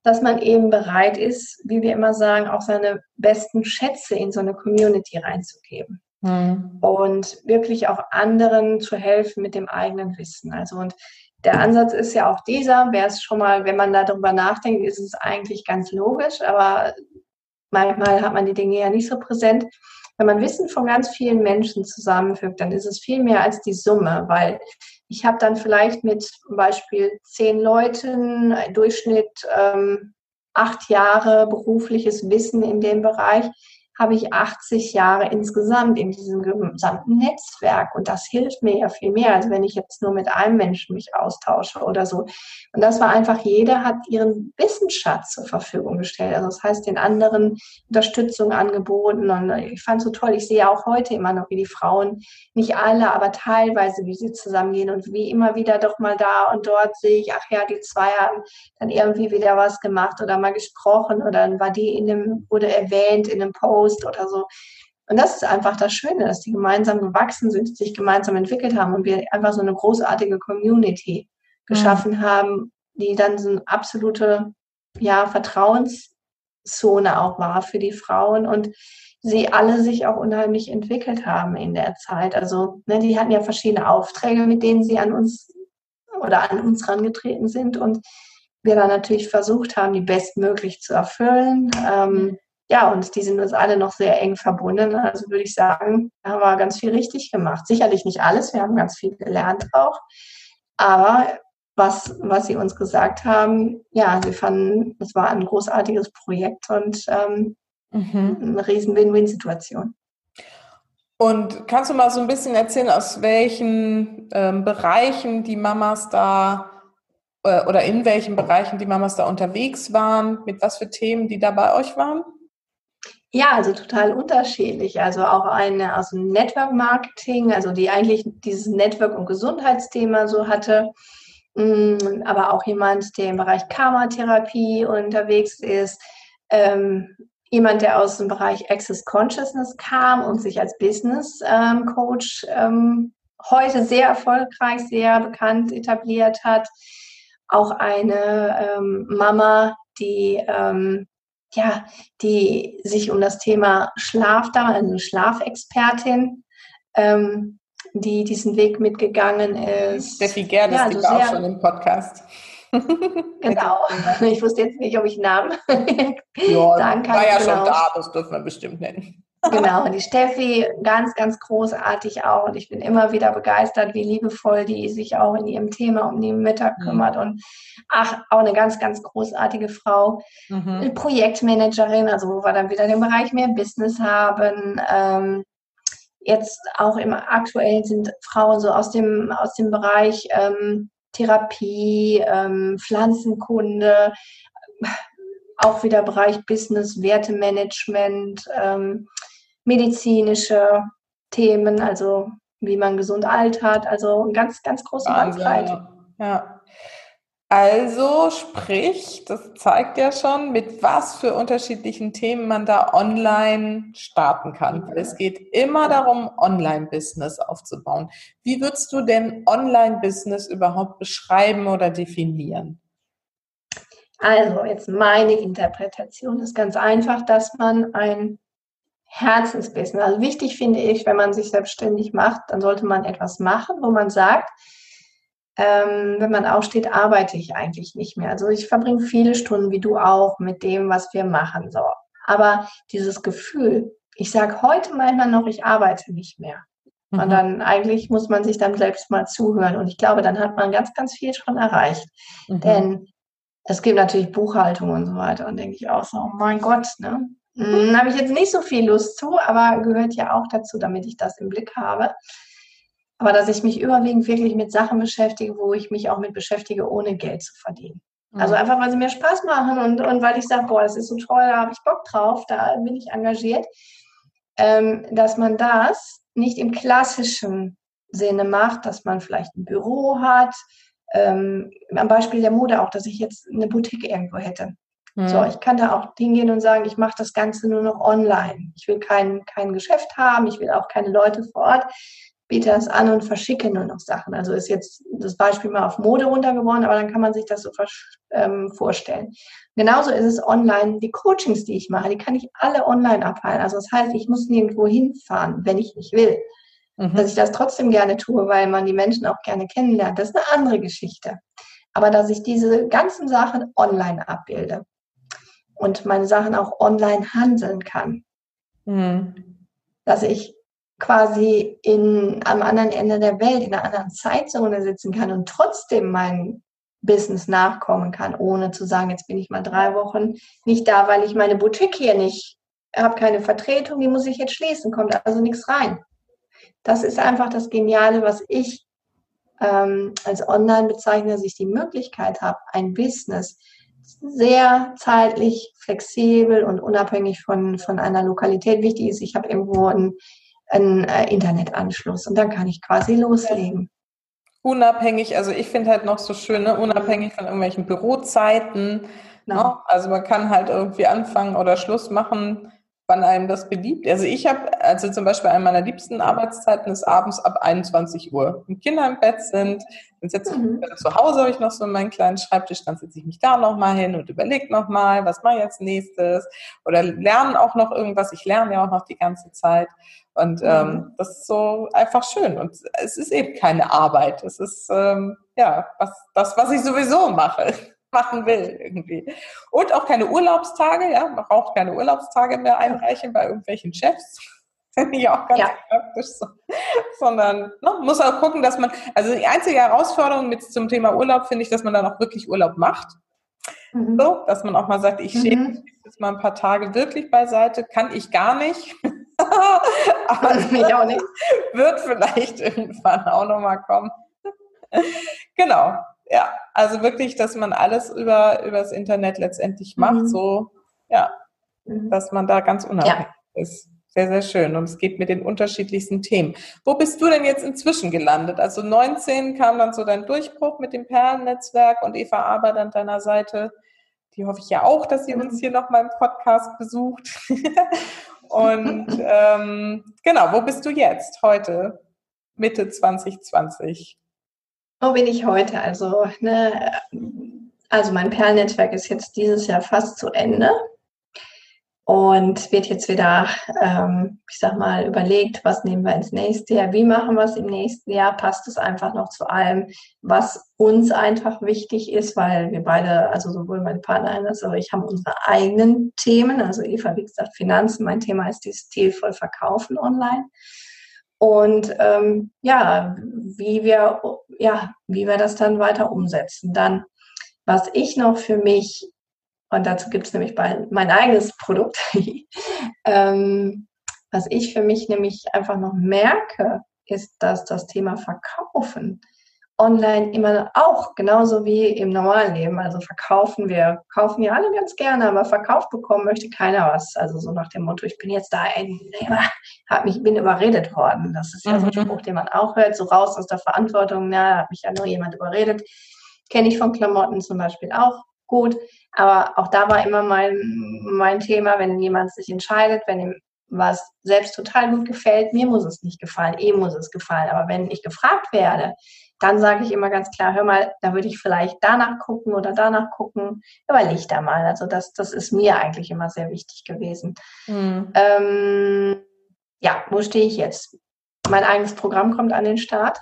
[SPEAKER 2] dass man eben bereit ist, wie wir immer sagen, auch seine besten Schätze in so eine Community reinzugeben. Mhm. Und wirklich auch anderen zu helfen mit dem eigenen Wissen. Also und der Ansatz ist ja auch dieser, wäre es schon mal, wenn man darüber nachdenkt, ist es eigentlich ganz logisch, aber manchmal hat man die Dinge ja nicht so präsent. Wenn man Wissen von ganz vielen Menschen zusammenfügt, dann ist es viel mehr als die Summe, weil ich habe dann vielleicht mit zum Beispiel zehn Leuten, im Durchschnitt ähm, acht Jahre berufliches Wissen in dem Bereich habe ich 80 Jahre insgesamt in diesem gesamten Netzwerk. Und das hilft mir ja viel mehr, als wenn ich jetzt nur mit einem Menschen mich austausche oder so. Und das war einfach, jeder hat ihren Wissensschatz zur Verfügung gestellt. Also das heißt, den anderen Unterstützung angeboten. Und ich fand es so toll. Ich sehe auch heute immer noch, wie die Frauen, nicht alle, aber teilweise, wie sie zusammengehen und wie immer wieder doch mal da und dort sehe ich, ach ja, die zwei haben dann irgendwie wieder was gemacht oder mal gesprochen oder dann war die in einem, wurde erwähnt in einem Post Post oder so. Und das ist einfach das Schöne, dass die gemeinsam gewachsen sind, sich gemeinsam entwickelt haben und wir einfach so eine großartige Community geschaffen mhm. haben, die dann so eine absolute ja, Vertrauenszone auch war für die Frauen und sie alle sich auch unheimlich entwickelt haben in der Zeit. Also ne, die hatten ja verschiedene Aufträge, mit denen sie an uns oder an uns rangetreten sind und wir dann natürlich versucht haben, die bestmöglich zu erfüllen. Ähm, mhm ja, und die sind uns alle noch sehr eng verbunden. Also würde ich sagen, da haben wir ganz viel richtig gemacht. Sicherlich nicht alles, wir haben ganz viel gelernt auch. Aber was, was sie uns gesagt haben, ja, sie fanden, es war ein großartiges Projekt und ähm, mhm. eine riesen Win-Win-Situation.
[SPEAKER 3] Und kannst du mal so ein bisschen erzählen, aus welchen ähm, Bereichen die Mamas da äh, oder in welchen Bereichen die Mamas da unterwegs waren, mit was für Themen die da bei euch waren?
[SPEAKER 2] Ja, also total unterschiedlich. Also auch eine aus dem Network Marketing, also die eigentlich dieses Network- und Gesundheitsthema so hatte, mm, aber auch jemand, der im Bereich Karma-Therapie unterwegs ist, ähm, jemand, der aus dem Bereich Access Consciousness kam und sich als Business ähm, Coach ähm, heute sehr erfolgreich, sehr bekannt etabliert hat. Auch eine ähm, Mama, die ähm, ja, die sich um das Thema Schlaf da, also eine Schlafexpertin, ähm, die diesen Weg mitgegangen ist.
[SPEAKER 3] Steffi Gerdes, ja, also die war auch schon im Podcast.
[SPEAKER 2] genau. Ich wusste jetzt nicht, ob ich Namen
[SPEAKER 3] ja, sagen kann. War ja genau. schon da, das dürfen wir bestimmt nennen.
[SPEAKER 2] Genau, die Steffi, ganz, ganz großartig auch. Und ich bin immer wieder begeistert, wie liebevoll die sich auch in ihrem Thema um die Mütter mhm. kümmert. Und ach, auch eine ganz, ganz großartige Frau. Mhm. Eine Projektmanagerin, also wo wir dann wieder den Bereich mehr Business haben. Ähm, jetzt auch im aktuellen sind Frauen so aus dem, aus dem Bereich ähm, Therapie, ähm, Pflanzenkunde, auch wieder Bereich Business, Wertemanagement, ähm, medizinische Themen, also wie man gesund altert, also eine ganz, ganz große Bandbreite.
[SPEAKER 3] Ja. Also sprich, das zeigt ja schon, mit was für unterschiedlichen Themen man da online starten kann. Weil es geht immer darum, Online-Business aufzubauen. Wie würdest du denn Online-Business überhaupt beschreiben oder definieren?
[SPEAKER 2] Also jetzt meine Interpretation ist ganz einfach, dass man ein Herzensbusiness, also wichtig finde ich, wenn man sich selbstständig macht, dann sollte man etwas machen, wo man sagt, ähm, wenn man aufsteht, arbeite ich eigentlich nicht mehr. Also ich verbringe viele Stunden, wie du auch, mit dem, was wir machen. So. Aber dieses Gefühl, ich sage heute manchmal noch, ich arbeite nicht mehr. Mhm. Und dann eigentlich muss man sich dann selbst mal zuhören. Und ich glaube, dann hat man ganz, ganz viel schon erreicht. Mhm. Denn es gibt natürlich Buchhaltung und so weiter. Und denke ich auch so, oh mein Gott, ne? Hm, habe ich jetzt nicht so viel Lust zu, aber gehört ja auch dazu, damit ich das im Blick habe. Aber dass ich mich überwiegend wirklich mit Sachen beschäftige, wo ich mich auch mit beschäftige, ohne Geld zu verdienen. Mhm. Also einfach, weil sie mir Spaß machen und, und weil ich sage, boah, das ist so toll, da habe ich Bock drauf, da bin ich engagiert. Ähm, dass man das nicht im klassischen Sinne macht, dass man vielleicht ein Büro hat, ähm, am Beispiel der Mode auch, dass ich jetzt eine Boutique irgendwo hätte. Mhm. So, ich kann da auch hingehen und sagen, ich mache das Ganze nur noch online. Ich will kein, kein Geschäft haben, ich will auch keine Leute vor Ort, biete das an und verschicke nur noch Sachen. Also ist jetzt das Beispiel mal auf Mode runtergeworden, aber dann kann man sich das so ähm, vorstellen. Genauso ist es online. Die Coachings, die ich mache, die kann ich alle online abhalten. Also das heißt, ich muss nirgendwo hinfahren, wenn ich nicht will. Mhm. Dass ich das trotzdem gerne tue, weil man die Menschen auch gerne kennenlernt, das ist eine andere Geschichte. Aber dass ich diese ganzen Sachen online abbilde. Und meine Sachen auch online handeln kann. Mhm. Dass ich quasi in, am anderen Ende der Welt, in einer anderen Zeitzone sitzen kann und trotzdem mein Business nachkommen kann, ohne zu sagen, jetzt bin ich mal drei Wochen nicht da, weil ich meine Boutique hier nicht habe, keine Vertretung, die muss ich jetzt schließen, kommt also nichts rein. Das ist einfach das Geniale, was ich ähm, als Online bezeichne, dass ich die Möglichkeit habe, ein Business sehr zeitlich flexibel und unabhängig von, von einer Lokalität. Wichtig ist, ich habe irgendwo einen, einen äh, Internetanschluss und dann kann ich quasi loslegen.
[SPEAKER 1] Unabhängig, also ich finde halt noch so schön, ne, unabhängig von irgendwelchen Bürozeiten. Genau. Ne? Also man kann halt irgendwie anfangen oder Schluss machen wann einem das beliebt. Also ich habe, also zum Beispiel eine meiner liebsten Arbeitszeiten ist abends ab 21 Uhr. Wenn Kinder im Bett sind, dann setze ich mhm. zu Hause, habe ich noch so meinen kleinen Schreibtisch, dann setze ich mich da nochmal hin und überlege nochmal, was mache ich als nächstes. Oder lerne auch noch irgendwas. Ich lerne ja auch noch die ganze Zeit. Und mhm. ähm, das ist so einfach schön. Und es ist eben keine Arbeit. Es ist ähm, ja was, das, was ich sowieso mache machen will irgendwie. Und auch keine Urlaubstage, ja, man braucht keine Urlaubstage mehr einreichen bei irgendwelchen Chefs. Finde ich auch ganz ja. praktisch so. Sondern ne, muss auch gucken, dass man, also die einzige Herausforderung mit zum Thema Urlaub finde ich, dass man dann auch wirklich Urlaub macht. Mhm. So, dass man auch mal sagt, ich mhm. jetzt mal ein paar Tage wirklich beiseite, kann ich gar nicht. Aber ich auch nicht. wird vielleicht irgendwann auch nochmal kommen. genau ja, also wirklich, dass man alles über, über das Internet letztendlich macht, mhm. so, ja, mhm. dass man da ganz unabhängig ja. ist. Sehr, sehr schön. Und es geht mit den unterschiedlichsten Themen. Wo bist du denn jetzt inzwischen gelandet? Also 19 kam dann so dein Durchbruch mit dem Perlennetzwerk und Eva Arbeit an deiner Seite. Die hoffe ich ja auch, dass sie uns mhm. hier nochmal im Podcast besucht. und ähm, genau, wo bist du jetzt heute? Mitte 2020.
[SPEAKER 2] Wo bin ich heute? Also, ne, also mein Perlnetzwerk ist jetzt dieses Jahr fast zu Ende und wird jetzt wieder, ähm, ich sag mal, überlegt, was nehmen wir ins nächste Jahr, wie machen wir es im nächsten Jahr, passt es einfach noch zu allem, was uns einfach wichtig ist, weil wir beide, also sowohl mein Partner als auch ich, haben unsere eigenen Themen. Also Eva, wie gesagt, Finanzen, mein Thema ist dieses stilvoll verkaufen online. Und ähm, ja, wie wir, ja, wie wir das dann weiter umsetzen. Dann, was ich noch für mich, und dazu gibt es nämlich mein eigenes Produkt, ähm, was ich für mich nämlich einfach noch merke, ist, dass das Thema Verkaufen online immer auch, genauso wie im normalen Leben. Also verkaufen wir, kaufen ja alle ganz gerne, aber verkauft bekommen möchte keiner was. Also so nach dem Motto, ich bin jetzt da ein, hab mich, bin überredet worden. Das ist ja so ein mhm. Spruch, den man auch hört, so raus aus der Verantwortung, na, hat mich ja nur jemand überredet. Kenne ich von Klamotten zum Beispiel auch gut. Aber auch da war immer mein, mein Thema, wenn jemand sich entscheidet, wenn ihm was selbst total gut gefällt, mir muss es nicht gefallen, ihm muss es gefallen. Aber wenn ich gefragt werde, dann sage ich immer ganz klar, hör mal, da würde ich vielleicht danach gucken oder danach gucken, überleg da mal. Also das, das ist mir eigentlich immer sehr wichtig gewesen. Mhm. Ähm, ja, wo stehe ich jetzt? Mein eigenes Programm kommt an den Start.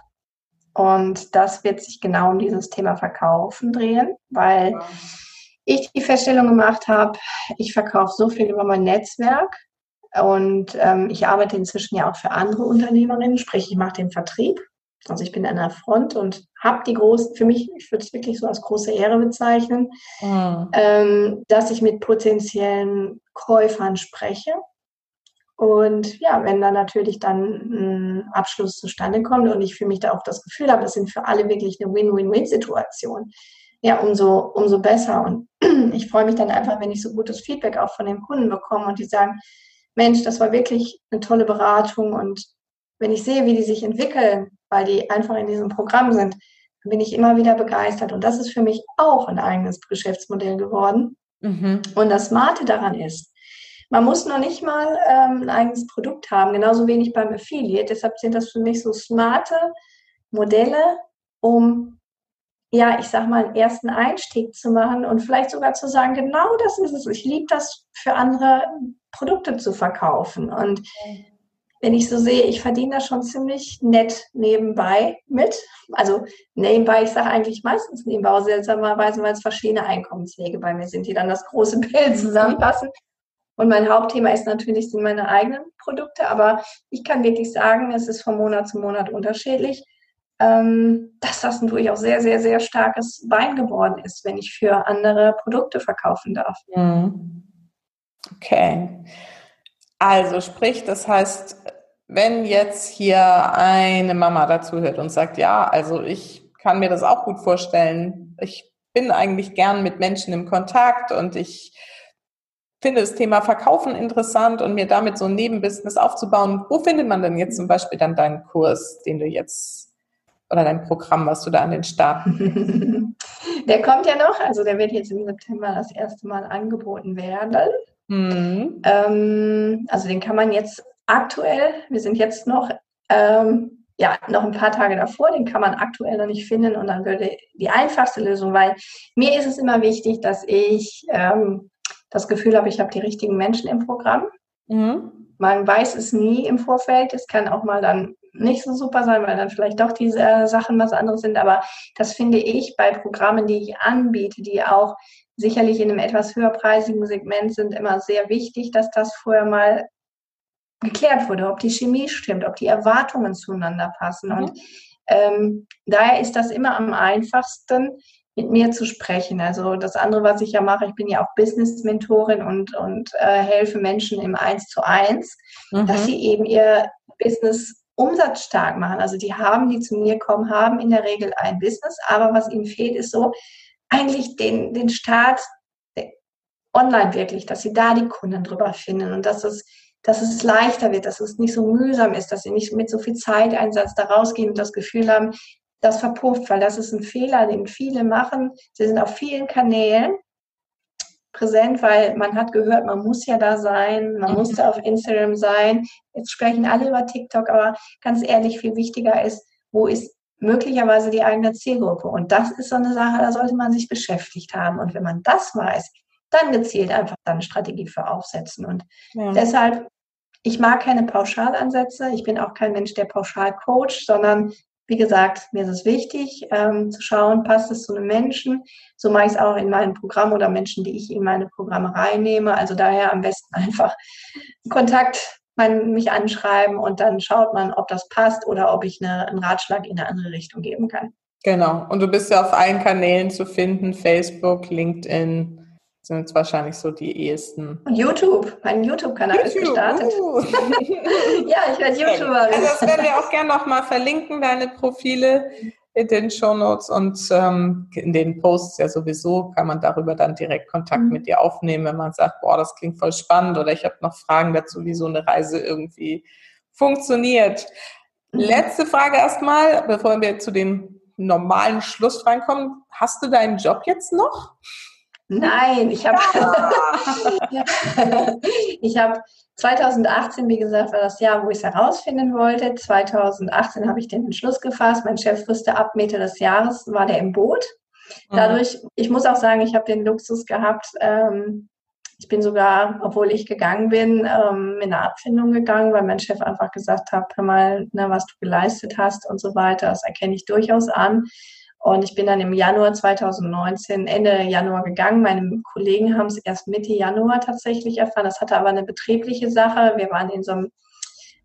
[SPEAKER 2] Und das wird sich genau um dieses Thema Verkaufen drehen, weil ich die Feststellung gemacht habe, ich verkaufe so viel über mein Netzwerk und ähm, ich arbeite inzwischen ja auch für andere Unternehmerinnen, sprich ich mache den Vertrieb. Also ich bin an der Front und habe die großen, für mich, ich würde es wirklich so als große Ehre bezeichnen, mhm. ähm, dass ich mit potenziellen Käufern spreche. Und ja, wenn dann natürlich dann ein Abschluss zustande kommt und ich für mich da auch das Gefühl habe, das sind für alle wirklich eine Win-Win-Win-Situation, ja, umso, umso besser. Und ich freue mich dann einfach, wenn ich so gutes Feedback auch von den Kunden bekomme und die sagen, Mensch, das war wirklich eine tolle Beratung und wenn ich sehe, wie die sich entwickeln, weil die einfach in diesem Programm sind, dann bin ich immer wieder begeistert. Und das ist für mich auch ein eigenes Geschäftsmodell geworden. Mhm. Und das Smarte daran ist, man muss noch nicht mal ähm, ein eigenes Produkt haben, genauso wenig beim Affiliate. Deshalb sind das für mich so smarte Modelle, um, ja, ich sag mal, einen ersten Einstieg zu machen und vielleicht sogar zu sagen, genau das ist es. Ich liebe das für andere Produkte zu verkaufen. Und wenn ich so sehe, ich verdiene da schon ziemlich nett nebenbei mit. Also nebenbei, ich sage eigentlich meistens nebenbei, seltsamerweise, weil es verschiedene Einkommenswege bei mir sind, die dann das große Bild zusammenpassen. Und mein Hauptthema ist natürlich sind meine eigenen Produkte, aber ich kann wirklich sagen, es ist von Monat zu Monat unterschiedlich, ähm, dass das ein durchaus sehr, sehr, sehr starkes Bein geworden ist, wenn ich für andere Produkte verkaufen darf.
[SPEAKER 1] Mhm. Okay. Also sprich, das heißt, wenn jetzt hier eine Mama dazu hört und sagt, ja, also ich kann mir das auch gut vorstellen, ich bin eigentlich gern mit Menschen im Kontakt und ich finde das Thema Verkaufen interessant und mir damit so ein Nebenbusiness aufzubauen. Wo findet man denn jetzt zum Beispiel dann deinen Kurs, den du jetzt oder dein Programm, was du da an den Start
[SPEAKER 2] Der kommt ja noch, also der wird jetzt im September das erste Mal angeboten werden. Mhm. Ähm, also den kann man jetzt aktuell, wir sind jetzt noch, ähm, ja, noch ein paar Tage davor, den kann man aktuell noch nicht finden und dann würde die einfachste Lösung, weil mir ist es immer wichtig, dass ich ähm, das Gefühl habe, ich habe die richtigen Menschen im Programm. Mhm. Man weiß es nie im Vorfeld. Es kann auch mal dann nicht so super sein, weil dann vielleicht doch diese äh, Sachen was anderes sind. Aber das finde ich bei Programmen, die ich anbiete, die auch sicherlich in einem etwas höherpreisigen Segment sind, immer sehr wichtig, dass das vorher mal geklärt wurde, ob die Chemie stimmt, ob die Erwartungen zueinander passen. Mhm. Und ähm, daher ist das immer am einfachsten, mit mir zu sprechen. Also das andere, was ich ja mache, ich bin ja auch Business-Mentorin und, und äh, helfe Menschen im Eins zu eins, mhm. dass sie eben ihr Business umsatzstark machen. Also die haben, die zu mir kommen, haben in der Regel ein Business, aber was ihnen fehlt, ist so eigentlich den, den Start online wirklich, dass sie da die Kunden drüber finden und dass es, dass es leichter wird, dass es nicht so mühsam ist, dass sie nicht mit so viel Zeiteinsatz da rausgehen und das Gefühl haben, das verpufft, weil das ist ein Fehler, den viele machen. Sie sind auf vielen Kanälen präsent, weil man hat gehört, man muss ja da sein, man mhm. muss da auf Instagram sein. Jetzt sprechen alle über TikTok, aber ganz ehrlich, viel wichtiger ist, wo ist möglicherweise die eigene Zielgruppe? Und das ist so eine Sache, da sollte man sich beschäftigt haben. Und wenn man das weiß, dann gezielt einfach dann eine Strategie für aufsetzen. Und ja. deshalb, ich mag keine Pauschalansätze. Ich bin auch kein Mensch, der pauschal coacht, sondern wie gesagt, mir ist es wichtig ähm, zu schauen, passt es zu einem Menschen. So mache ich es auch in meinem Programm oder Menschen, die ich in meine Programme reinnehme. Also daher am besten einfach Kontakt mein, mich anschreiben und dann schaut man, ob das passt oder ob ich eine, einen Ratschlag in eine andere Richtung geben kann.
[SPEAKER 1] Genau. Und du bist ja auf allen Kanälen zu finden, Facebook, LinkedIn, sind jetzt wahrscheinlich so die ehesten.
[SPEAKER 2] YouTube, mein YouTube-Kanal YouTube, ist gestartet. Uh. ja, ich werde YouTuberin.
[SPEAKER 1] Also das werden wir auch gerne nochmal verlinken, deine Profile in den Shownotes und ähm, in den Posts ja sowieso kann man darüber dann direkt Kontakt mhm. mit dir aufnehmen, wenn man sagt, boah, das klingt voll spannend oder ich habe noch Fragen dazu, wie so eine Reise irgendwie funktioniert. Mhm. Letzte Frage erstmal, bevor wir zu dem normalen Schluss reinkommen. Hast du deinen Job jetzt noch?
[SPEAKER 2] Nein, ich habe ja. ich habe 2018, wie gesagt, war das Jahr, wo ich es herausfinden wollte. 2018 habe ich den Entschluss gefasst. Mein Chef wusste ab Mitte des Jahres war der im Boot. Mhm. Dadurch, ich muss auch sagen, ich habe den Luxus gehabt. Ähm, ich bin sogar, obwohl ich gegangen bin, ähm, in eine Abfindung gegangen, weil mein Chef einfach gesagt hat, hör mal, ne, was du geleistet hast und so weiter. Das erkenne ich durchaus an. Und ich bin dann im Januar 2019, Ende Januar gegangen. Meine Kollegen haben es erst Mitte Januar tatsächlich erfahren. Das hatte aber eine betriebliche Sache. Wir waren in so einem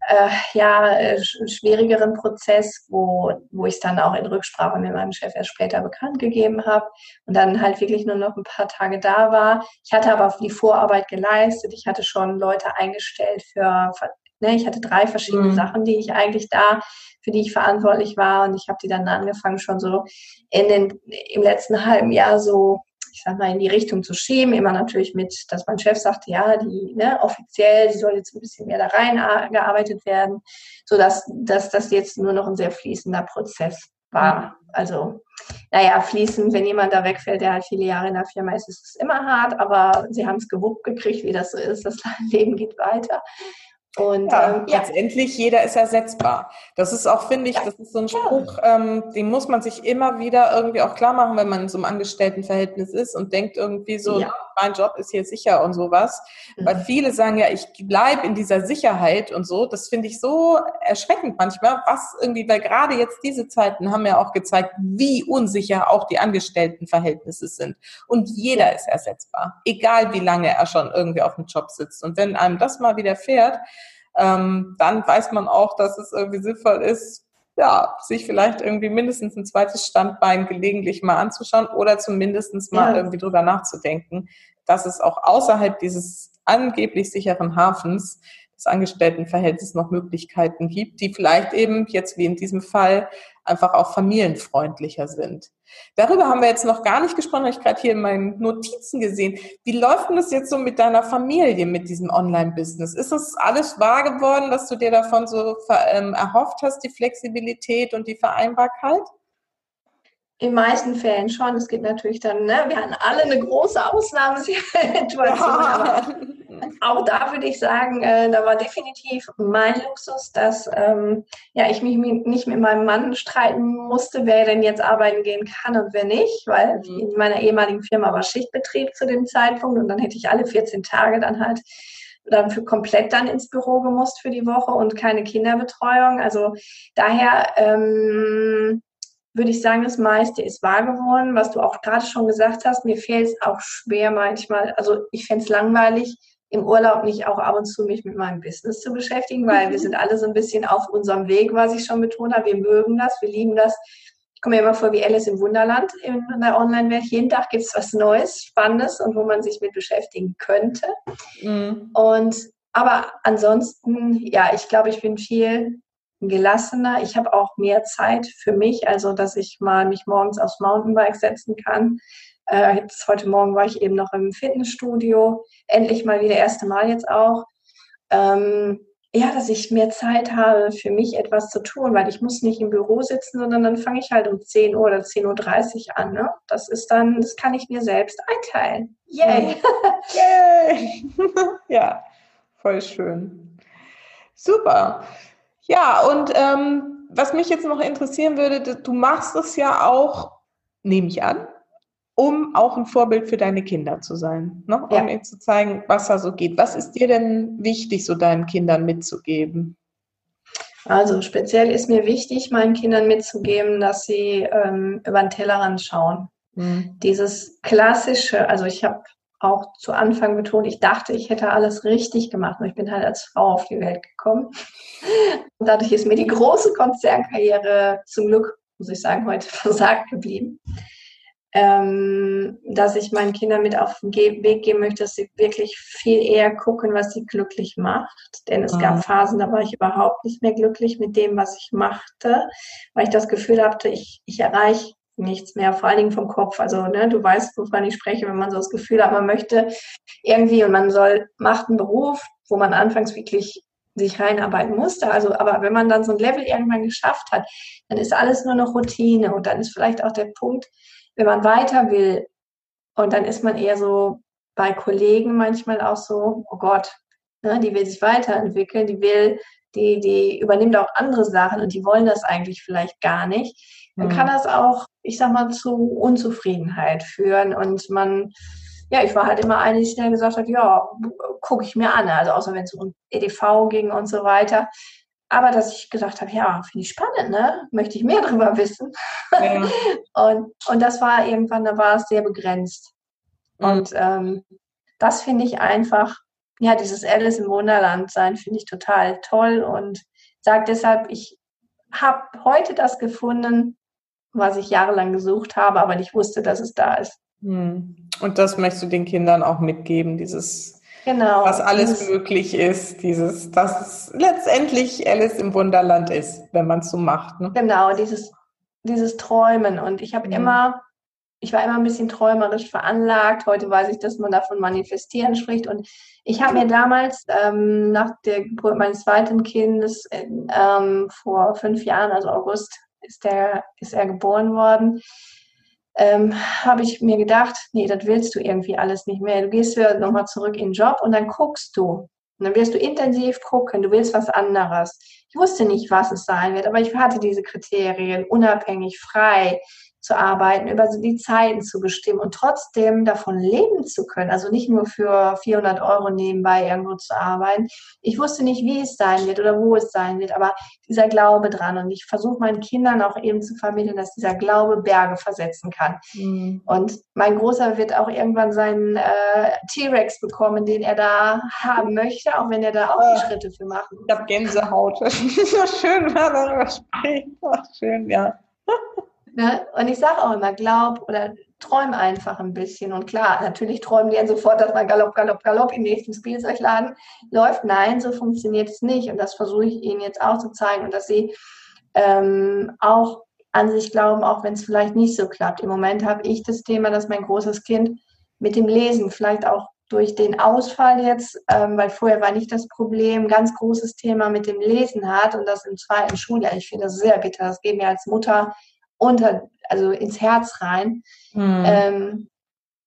[SPEAKER 2] äh, ja, äh, schwierigeren Prozess, wo, wo ich es dann auch in Rücksprache mit meinem Chef erst später bekannt gegeben habe und dann halt wirklich nur noch ein paar Tage da war. Ich hatte aber die Vorarbeit geleistet. Ich hatte schon Leute eingestellt für Ne, ich hatte drei verschiedene mhm. Sachen, die ich eigentlich da, für die ich verantwortlich war. Und ich habe die dann angefangen, schon so in den, im letzten halben Jahr so, ich sag mal, in die Richtung zu schieben. Immer natürlich mit, dass mein Chef sagte, ja, die ne, offiziell, die soll jetzt ein bisschen mehr da reingearbeitet werden, sodass dass das jetzt nur noch ein sehr fließender Prozess war. Mhm. Also, naja, fließend, wenn jemand da wegfällt, der halt viele Jahre in der Firma ist, ist es immer hart, aber sie haben es gewuppt gekriegt, wie das so ist. Das Leben geht weiter.
[SPEAKER 1] Und ja, ähm, ja. letztendlich jeder ist ersetzbar. Das ist auch, finde ich, das ist so ein Spruch, ähm, den muss man sich immer wieder irgendwie auch klar machen, wenn man in so einem Angestelltenverhältnis ist und denkt irgendwie so, ja. mein Job ist hier sicher und sowas. Mhm. Weil viele sagen ja, ich bleibe in dieser Sicherheit und so. Das finde ich so erschreckend manchmal, was irgendwie, weil gerade jetzt diese Zeiten haben ja auch gezeigt, wie unsicher auch die Angestelltenverhältnisse sind. Und jeder ist ersetzbar, egal wie lange er schon irgendwie auf dem Job sitzt. Und wenn einem das mal wieder fährt, ähm, dann weiß man auch, dass es irgendwie sinnvoll ist, ja, sich vielleicht irgendwie mindestens ein zweites Standbein gelegentlich mal anzuschauen oder zumindest mal ja. irgendwie drüber nachzudenken, dass es auch außerhalb dieses angeblich sicheren Hafens des Angestelltenverhältnisses noch Möglichkeiten gibt, die vielleicht eben jetzt wie in diesem Fall einfach auch familienfreundlicher sind. Darüber haben wir jetzt noch gar nicht gesprochen, habe ich gerade hier in meinen Notizen gesehen. Wie läuft denn das jetzt so mit deiner Familie, mit diesem Online-Business? Ist das alles wahr geworden, dass du dir davon so ähm, erhofft hast, die Flexibilität und die Vereinbarkeit?
[SPEAKER 2] In meisten Fällen schon. Es gibt natürlich dann, ne, wir hatten alle eine große Ausnahmesituation, ja. aber auch da würde ich sagen, äh, da war definitiv mein Luxus, dass ähm, ja, ich mich nicht mit meinem Mann streiten musste, wer denn jetzt arbeiten gehen kann und wer nicht, weil mhm. in meiner ehemaligen Firma war Schichtbetrieb zu dem Zeitpunkt und dann hätte ich alle 14 Tage dann halt dann für komplett dann ins Büro gemusst für die Woche und keine Kinderbetreuung. Also daher ähm, würde ich sagen, das meiste ist wahr geworden. Was du auch gerade schon gesagt hast, mir fällt es auch schwer manchmal. Also ich fände es langweilig, im Urlaub nicht auch ab und zu mich mit meinem Business zu beschäftigen, weil wir sind alle so ein bisschen auf unserem Weg, was ich schon betont habe. Wir mögen das, wir lieben das. Ich komme mir immer vor wie Alice im Wunderland in der Online-Welt. Jeden Tag gibt es was Neues, Spannendes und wo man sich mit beschäftigen könnte. Mhm. Und aber ansonsten, ja, ich glaube, ich bin viel gelassener. Ich habe auch mehr Zeit für mich, also dass ich mal mich morgens aufs Mountainbike setzen kann. Äh, jetzt heute Morgen war ich eben noch im Fitnessstudio, endlich mal wieder erste Mal jetzt auch. Ähm, ja, dass ich mehr Zeit habe, für mich etwas zu tun, weil ich muss nicht im Büro sitzen, sondern dann fange ich halt um 10 Uhr oder 10.30 Uhr an. Ne? Das ist dann, das kann ich mir selbst einteilen. Yay!
[SPEAKER 1] Yay! ja, voll schön. Super. Ja, und ähm, was mich jetzt noch interessieren würde, du machst es ja auch, nehme ich an, um auch ein Vorbild für deine Kinder zu sein, ne? um ja. ihnen zu zeigen, was da so geht. Was ist dir denn wichtig, so deinen Kindern mitzugeben?
[SPEAKER 2] Also speziell ist mir wichtig, meinen Kindern mitzugeben, dass sie ähm, über den Tellerrand schauen. Mhm. Dieses klassische, also ich habe auch zu Anfang betont, ich dachte, ich hätte alles richtig gemacht. Und ich bin halt als Frau auf die Welt gekommen. Und dadurch ist mir die große Konzernkarriere zum Glück, muss ich sagen, heute versagt geblieben. Ähm, dass ich meinen Kindern mit auf den Weg geben möchte, dass sie wirklich viel eher gucken, was sie glücklich macht. Denn es mhm. gab Phasen, da war ich überhaupt nicht mehr glücklich mit dem, was ich machte, weil ich das Gefühl hatte, ich, ich erreiche nichts mehr, vor allen Dingen vom Kopf. Also ne, du weißt, wovon ich spreche, wenn man so das Gefühl hat, man möchte irgendwie und man soll, macht einen Beruf, wo man anfangs wirklich sich reinarbeiten musste. Also, aber wenn man dann so ein Level irgendwann geschafft hat, dann ist alles nur noch Routine und dann ist vielleicht auch der Punkt, wenn man weiter will und dann ist man eher so bei Kollegen manchmal auch so, oh Gott, ne, die will sich weiterentwickeln, die will, die, die übernimmt auch andere Sachen und die wollen das eigentlich vielleicht gar nicht dann mhm. kann das auch, ich sag mal, zu Unzufriedenheit führen und man, ja, ich war halt immer eine, die schnell gesagt hat, ja, gucke ich mir an, also außer wenn es um EDV ging und so weiter. Aber dass ich gesagt habe, ja, finde ich spannend, ne? Möchte ich mehr darüber wissen. Ja. und, und das war irgendwann, da war es sehr begrenzt. Mhm. Und ähm, das finde ich einfach, ja, dieses Alice im Wunderland sein, finde ich total toll und sage deshalb, ich habe heute das gefunden, was ich jahrelang gesucht habe, aber nicht wusste, dass es da ist.
[SPEAKER 1] Hm. Und das möchtest du den Kindern auch mitgeben, dieses, genau, was alles möglich ist, dieses, dass es letztendlich Alice im Wunderland ist, wenn man es so macht.
[SPEAKER 2] Ne? Genau, dieses, dieses Träumen. Und ich habe mhm. immer, ich war immer ein bisschen träumerisch veranlagt. Heute weiß ich, dass man davon manifestieren spricht. Und ich habe mir damals ähm, nach der Geburt meines zweiten Kindes ähm, vor fünf Jahren, also August ist, der, ist er geboren worden, ähm, habe ich mir gedacht, nee, das willst du irgendwie alles nicht mehr. Du gehst wieder nochmal zurück in den Job und dann guckst du, Und dann wirst du intensiv gucken, du willst was anderes. Ich wusste nicht, was es sein wird, aber ich hatte diese Kriterien, unabhängig, frei, zu arbeiten, über die Zeiten zu bestimmen und trotzdem davon leben zu können. Also nicht nur für 400 Euro nebenbei irgendwo zu arbeiten. Ich wusste nicht, wie es sein wird oder wo es sein wird, aber dieser Glaube dran. Und ich versuche meinen Kindern auch eben zu vermitteln, dass dieser Glaube Berge versetzen kann. Mhm. Und mein Großer wird auch irgendwann seinen äh, T-Rex bekommen, den er da haben möchte, auch wenn er da auch die ah. Schritte für macht.
[SPEAKER 1] Ich habe Gänsehaut. so schön, wenn er darüber spricht. Ach, schön, ja.
[SPEAKER 2] Ne? Und ich sage auch immer, glaub oder träum einfach ein bisschen. Und klar, natürlich träumen die dann sofort, dass man Galopp, Galopp, Galopp im nächsten Spielzeugladen läuft. Nein, so funktioniert es nicht. Und das versuche ich ihnen jetzt auch zu zeigen und dass sie ähm, auch an sich glauben, auch wenn es vielleicht nicht so klappt. Im Moment habe ich das Thema, dass mein großes Kind mit dem Lesen vielleicht auch durch den Ausfall jetzt, ähm, weil vorher war nicht das Problem, ganz großes Thema mit dem Lesen hat und das im zweiten Schuljahr. Ich finde das sehr bitter. Das geht mir als Mutter unter, also ins Herz rein. Mhm. Ähm,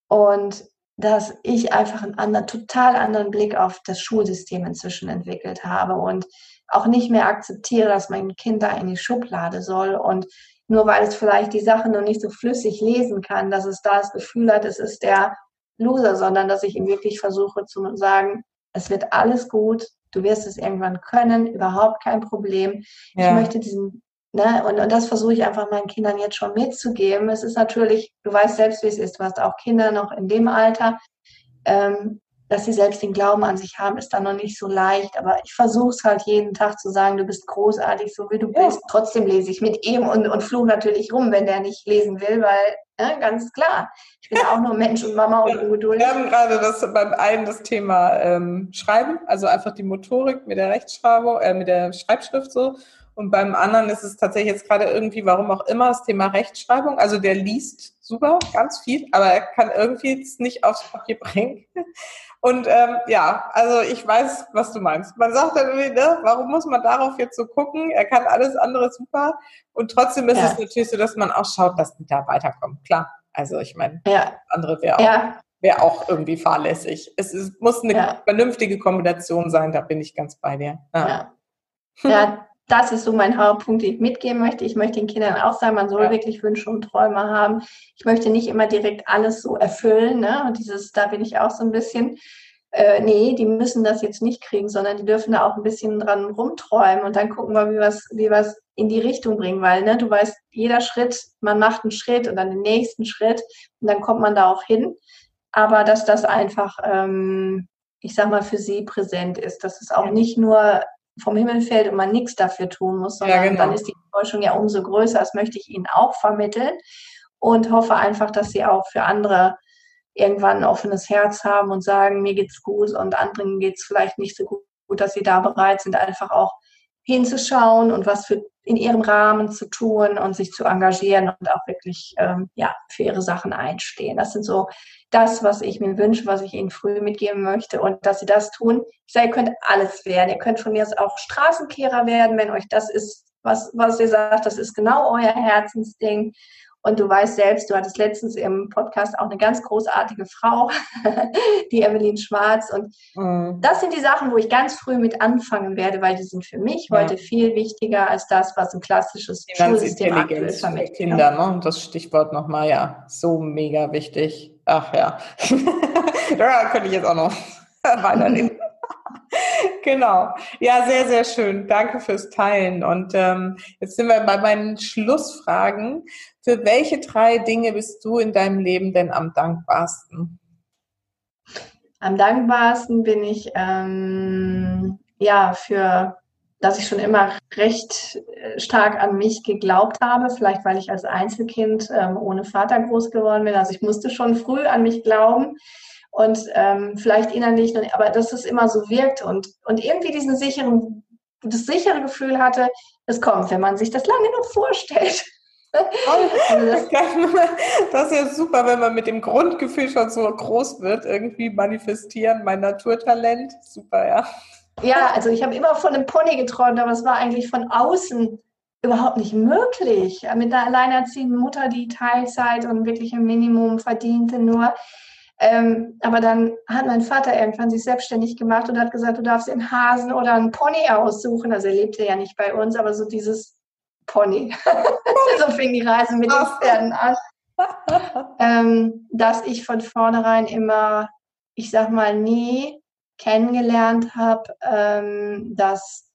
[SPEAKER 2] und dass ich einfach einen anderen, total anderen Blick auf das Schulsystem inzwischen entwickelt habe und auch nicht mehr akzeptiere, dass mein Kind da in die Schublade soll und nur weil es vielleicht die Sachen noch nicht so flüssig lesen kann, dass es da das Gefühl hat, es ist der Loser, sondern dass ich ihm wirklich versuche zu sagen, es wird alles gut, du wirst es irgendwann können, überhaupt kein Problem. Ja. Ich möchte diesen Ne? Und, und das versuche ich einfach meinen Kindern jetzt schon mitzugeben. Es ist natürlich, du weißt selbst, wie es ist. Du hast auch Kinder noch in dem Alter. Ähm, dass sie selbst den Glauben an sich haben, ist dann noch nicht so leicht. Aber ich versuche es halt jeden Tag zu sagen, du bist großartig, so wie du bist. Trotzdem lese ich mit ihm und, und fluche natürlich rum, wenn der nicht lesen will, weil ne, ganz klar, ich bin auch nur Mensch und Mama und ungeduldig.
[SPEAKER 1] Wir haben gerade das beim einen das Thema ähm, Schreiben, also einfach die Motorik mit der Rechtschreibung, äh, mit der Schreibschrift so. Und beim anderen ist es tatsächlich jetzt gerade irgendwie, warum auch immer, das Thema Rechtschreibung. Also der liest super, ganz viel, aber er kann irgendwie es nicht aufs Papier bringen. Und ähm, ja, also ich weiß, was du meinst. Man sagt dann irgendwie, ne, warum muss man darauf jetzt so gucken? Er kann alles andere super. Und trotzdem ist ja. es natürlich so, dass man auch schaut, dass die da weiterkommen. Klar. Also ich meine, ja. andere wäre auch, ja. wär auch irgendwie fahrlässig. Es ist, muss eine ja. vernünftige Kombination sein, da bin ich ganz bei dir.
[SPEAKER 2] Ja. ja das ist so mein Hauptpunkt, den ich mitgeben möchte. Ich möchte den Kindern auch sagen, man soll ja. wirklich Wünsche und Träume haben. Ich möchte nicht immer direkt alles so erfüllen. Ne? Und dieses, da bin ich auch so ein bisschen, äh, nee, die müssen das jetzt nicht kriegen, sondern die dürfen da auch ein bisschen dran rumträumen und dann gucken wir, wie wir es wie wir's in die Richtung bringen, weil ne, du weißt, jeder Schritt, man macht einen Schritt und dann den nächsten Schritt und dann kommt man da auch hin. Aber dass das einfach, ähm, ich sag mal, für sie präsent ist, dass es auch nicht nur vom Himmel fällt und man nichts dafür tun muss, sondern ja, genau. dann ist die Enttäuschung ja umso größer. Das möchte ich Ihnen auch vermitteln und hoffe einfach, dass Sie auch für andere irgendwann ein offenes Herz haben und sagen, mir geht's gut und anderen geht's vielleicht nicht so gut, dass sie da bereit sind, einfach auch hinzuschauen und was für in ihrem Rahmen zu tun und sich zu engagieren und auch wirklich ähm, ja, für ihre Sachen einstehen. Das sind so das, was ich mir wünsche, was ich ihnen früh mitgeben möchte und dass sie das tun. Ich sage, ihr könnt alles werden. Ihr könnt von mir aus auch Straßenkehrer werden, wenn euch das ist, was, was ihr sagt, das ist genau euer Herzensding. Und du weißt selbst, du hattest letztens im Podcast auch eine ganz großartige Frau, die Evelyn Schwarz. Und mhm. das sind die Sachen, wo ich ganz früh mit anfangen werde, weil die sind für mich ja. heute viel wichtiger als das, was ein klassisches
[SPEAKER 1] Schulsystem aktuell vermittelt. Kinder, ne? Das Stichwort nochmal, ja, so mega wichtig. Ach ja, da könnte ich jetzt auch noch weiternehmen. Genau. Ja, sehr, sehr schön. Danke fürs Teilen. Und ähm, jetzt sind wir bei meinen Schlussfragen. Für welche drei Dinge bist du in deinem Leben denn am dankbarsten?
[SPEAKER 2] Am dankbarsten bin ich ähm, ja für, dass ich schon immer recht äh, stark an mich geglaubt habe. Vielleicht weil ich als Einzelkind ähm, ohne Vater groß geworden bin. Also ich musste schon früh an mich glauben und ähm, vielleicht innerlich, aber dass es immer so wirkt und, und irgendwie diesen sicheren, das sichere Gefühl hatte, es kommt, wenn man sich das lange noch vorstellt.
[SPEAKER 1] Also das, das, ist ja super, wenn man mit dem Grundgefühl schon so groß wird, irgendwie manifestieren, mein Naturtalent. Super, ja.
[SPEAKER 2] Ja, also ich habe immer von einem Pony geträumt, aber es war eigentlich von außen überhaupt nicht möglich. Mit einer alleinerziehenden Mutter, die Teilzeit und wirklich ein Minimum verdiente, nur Ähm, aber dann hat mein Vater irgendwann sich selbstständig gemacht und hat gesagt, du darfst den Hasen oder einen Pony aussuchen. Also er lebte ja nicht bei uns, aber so dieses Pony. so fing die Reise mit den Pferden an. ähm, dass ich von vornherein immer, ich sag mal, nie kennengelernt habe, ähm, dass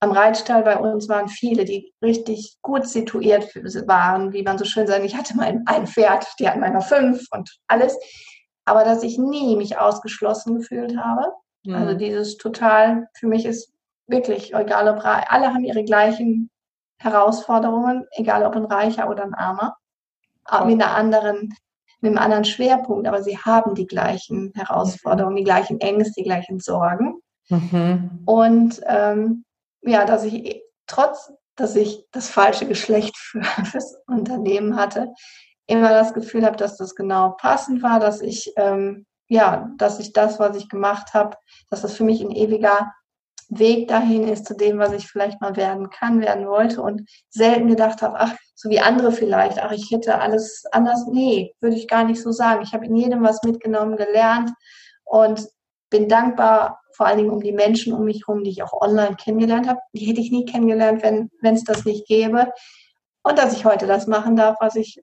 [SPEAKER 2] am Reitstall bei uns waren viele, die richtig gut situiert waren, wie man so schön sagt. Ich hatte mal ein Pferd, die hatten meiner fünf und alles. Aber dass ich nie mich ausgeschlossen gefühlt habe. Mhm. Also dieses total, für mich ist wirklich, egal ob alle haben ihre gleichen Herausforderungen, egal ob ein Reicher oder ein Armer, oh. mit einer anderen, mit einem anderen Schwerpunkt, aber sie haben die gleichen Herausforderungen, die gleichen Ängste, die gleichen Sorgen. Mhm. Und ähm, ja, dass ich trotz, dass ich das falsche Geschlecht für das Unternehmen hatte, immer das Gefühl habe, dass das genau passend war, dass ich ähm, ja, dass ich das, was ich gemacht habe, dass das für mich ein ewiger Weg dahin ist zu dem, was ich vielleicht mal werden kann, werden wollte und selten gedacht habe, ach, so wie andere vielleicht, ach, ich hätte alles anders. Nee, würde ich gar nicht so sagen. Ich habe in jedem was mitgenommen, gelernt und bin dankbar vor allen Dingen um die Menschen um mich herum, die ich auch online kennengelernt habe. Die hätte ich nie kennengelernt, wenn es das nicht gäbe. Und dass ich heute das machen darf, was ich,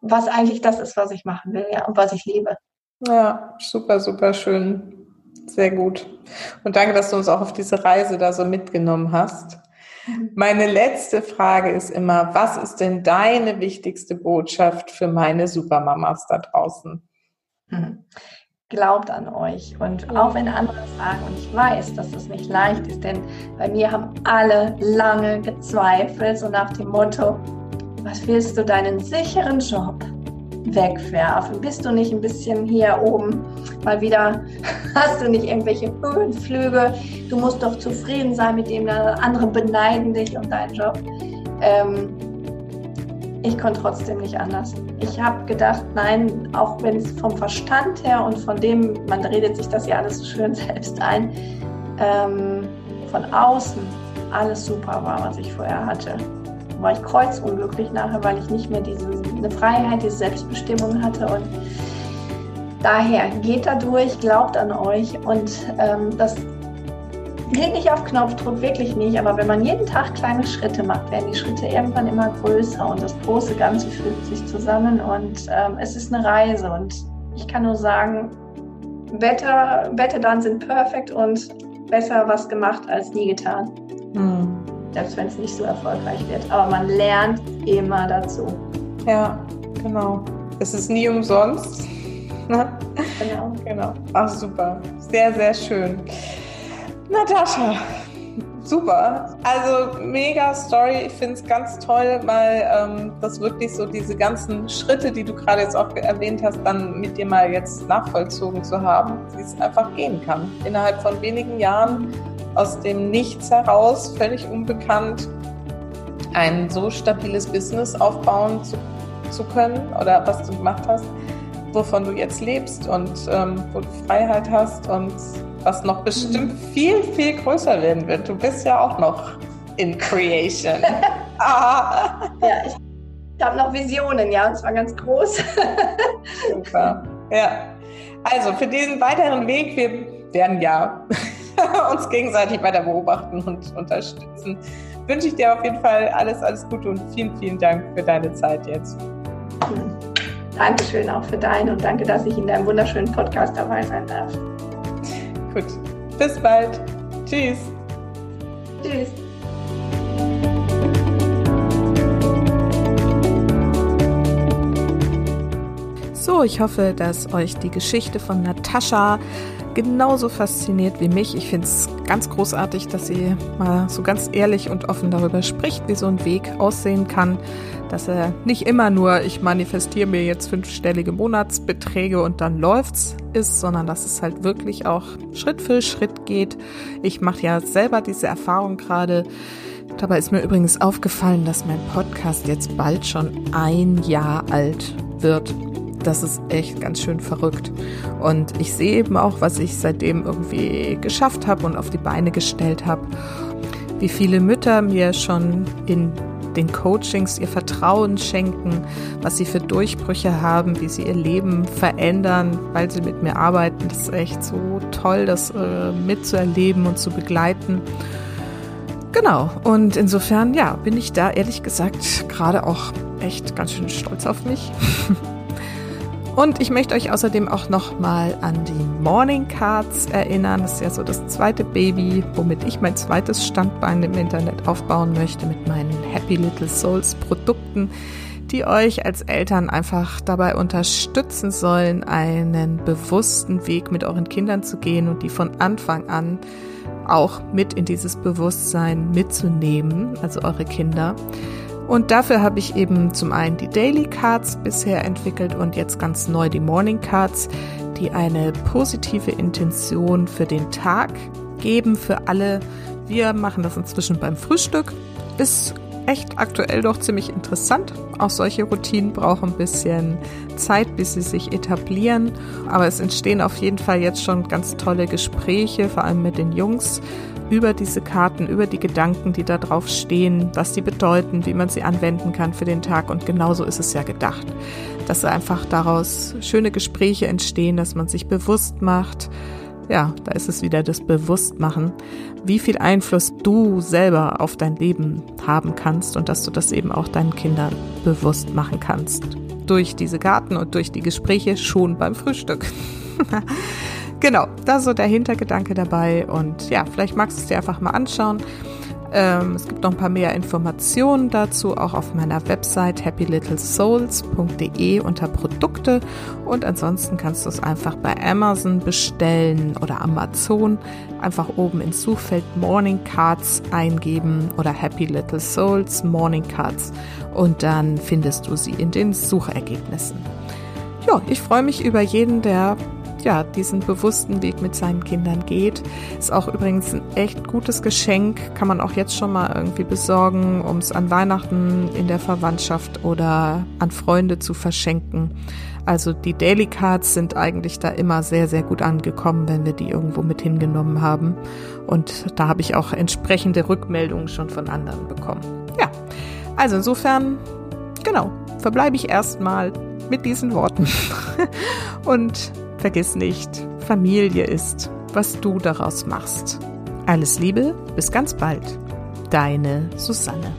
[SPEAKER 2] was eigentlich das ist, was ich machen will, ja, und was ich liebe.
[SPEAKER 3] Ja, super, super schön. Sehr gut. Und danke, dass du uns auch auf diese Reise da so mitgenommen hast. Mhm. Meine letzte Frage ist immer, was ist denn deine wichtigste Botschaft für meine Supermamas da draußen?
[SPEAKER 2] Glaubt an euch. Und auch wenn andere sagen, und ich weiß, dass das nicht leicht ist, denn bei mir haben alle lange gezweifelt, so nach dem Motto, was willst du deinen sicheren Job wegwerfen? Bist du nicht ein bisschen hier oben mal wieder, hast du nicht irgendwelche Höhenflüge? Du musst doch zufrieden sein mit dem, andere beneiden dich um deinen Job. Ähm, ich konnte trotzdem nicht anders. Ich habe gedacht, nein, auch wenn es vom Verstand her und von dem, man redet sich das ja alles so schön selbst ein, ähm, von außen alles super war, was ich vorher hatte. War ich kreuzunglücklich nachher, weil ich nicht mehr diese eine Freiheit, diese Selbstbestimmung hatte und daher geht da durch, glaubt an euch und ähm, das geht nicht auf Knopfdruck, wirklich nicht. Aber wenn man jeden Tag kleine Schritte macht, werden die Schritte irgendwann immer größer und das große Ganze fügt sich zusammen und ähm, es ist eine Reise. Und ich kann nur sagen, Wetter, Wette dann sind perfekt und besser was gemacht als nie getan. Hm. Selbst wenn es nicht so erfolgreich wird. Aber man lernt immer dazu.
[SPEAKER 3] Ja, genau. Es ist nie umsonst. genau. genau. Ach, super. Sehr, sehr schön. Natascha, super. Also mega Story. Ich finde es ganz toll, weil ähm, das wirklich so diese ganzen Schritte, die du gerade jetzt auch erwähnt hast, dann mit dir mal jetzt nachvollzogen zu haben, wie es einfach gehen kann. Innerhalb von wenigen Jahren aus dem Nichts heraus, völlig unbekannt, ein so stabiles Business aufbauen zu, zu können oder was du gemacht hast, wovon du jetzt lebst und ähm, wo du Freiheit hast und was noch bestimmt viel, viel größer werden wird. Du bist ja auch noch in Creation.
[SPEAKER 2] ah. Ja, ich habe noch Visionen, ja, und zwar ganz groß.
[SPEAKER 3] Super. Ja. Also für diesen weiteren Weg, wir werden ja uns gegenseitig weiter beobachten und unterstützen. Wünsche ich dir auf jeden Fall alles, alles Gute und vielen, vielen Dank für deine Zeit jetzt.
[SPEAKER 2] Dankeschön auch für deine und danke, dass ich in deinem wunderschönen Podcast dabei sein darf.
[SPEAKER 3] Gut. Bis bald. Tschüss.
[SPEAKER 2] Tschüss.
[SPEAKER 1] So, ich hoffe, dass euch die Geschichte von Natascha genauso fasziniert wie mich. Ich finde es ganz großartig, dass sie mal so ganz ehrlich und offen darüber spricht, wie so ein Weg aussehen kann, dass er nicht immer nur, ich manifestiere mir jetzt fünfstellige Monatsbeträge und dann läuft's ist, sondern dass es halt wirklich auch Schritt für Schritt geht. Ich mache ja selber diese Erfahrung gerade. Dabei ist mir übrigens aufgefallen, dass mein Podcast jetzt bald schon ein Jahr alt wird das ist echt ganz schön verrückt. Und ich sehe eben auch, was ich seitdem irgendwie geschafft habe und auf die Beine gestellt habe. Wie viele Mütter mir schon in den Coachings ihr Vertrauen schenken, was sie für Durchbrüche haben, wie sie ihr Leben verändern, weil sie mit mir arbeiten. Das ist echt so toll, das äh, mitzuerleben und zu begleiten. Genau, und insofern, ja, bin ich da ehrlich gesagt gerade auch echt ganz schön stolz auf mich. Und ich möchte euch außerdem auch nochmal an die Morning Cards erinnern. Das ist ja so das zweite Baby, womit ich mein zweites Standbein im Internet aufbauen möchte mit meinen Happy Little Souls Produkten, die euch als Eltern einfach dabei unterstützen sollen, einen bewussten Weg mit euren Kindern zu gehen und die von Anfang an auch mit in dieses Bewusstsein mitzunehmen, also eure Kinder. Und dafür habe ich eben zum einen die Daily Cards bisher entwickelt und jetzt ganz neu die Morning Cards, die eine positive Intention für den Tag geben für alle. Wir machen das inzwischen beim Frühstück. Ist echt aktuell doch ziemlich interessant. Auch solche Routinen brauchen ein bisschen Zeit, bis sie sich etablieren. Aber es entstehen auf jeden Fall jetzt schon ganz tolle Gespräche, vor allem mit den Jungs, über diese Karten, über die Gedanken, die da drauf stehen, was die bedeuten, wie man sie anwenden kann für den Tag. Und genauso ist es ja gedacht, dass einfach daraus schöne Gespräche entstehen, dass man sich bewusst macht, ja, da ist es wieder das Bewusstmachen, wie viel Einfluss du selber auf dein Leben haben kannst und dass du das eben auch deinen Kindern bewusst machen kannst. Durch diese Karten und durch die Gespräche schon beim Frühstück. Genau, da so der Hintergedanke dabei und ja, vielleicht magst du es dir einfach mal anschauen. Ähm, es gibt noch ein paar mehr Informationen dazu, auch auf meiner Website happylittlesouls.de unter Produkte. Und ansonsten kannst du es einfach bei Amazon bestellen oder Amazon. Einfach oben ins Suchfeld Morning Cards eingeben oder Happy Little Souls Morning Cards. Und dann findest du sie in den Suchergebnissen. Ja, ich freue mich über jeden, der ja, diesen bewussten Weg mit seinen Kindern geht. Ist auch übrigens ein echt gutes Geschenk, kann man auch jetzt schon mal irgendwie besorgen, um es an Weihnachten in der Verwandtschaft oder an Freunde zu verschenken. Also die Daily Cards sind eigentlich da immer sehr, sehr gut angekommen, wenn wir die irgendwo mit hingenommen haben. Und da habe ich auch entsprechende Rückmeldungen schon von anderen bekommen. Ja, also insofern, genau, verbleibe ich erstmal mit diesen Worten. Und Vergiss nicht, Familie ist, was du daraus machst. Alles Liebe, bis ganz bald. Deine Susanne.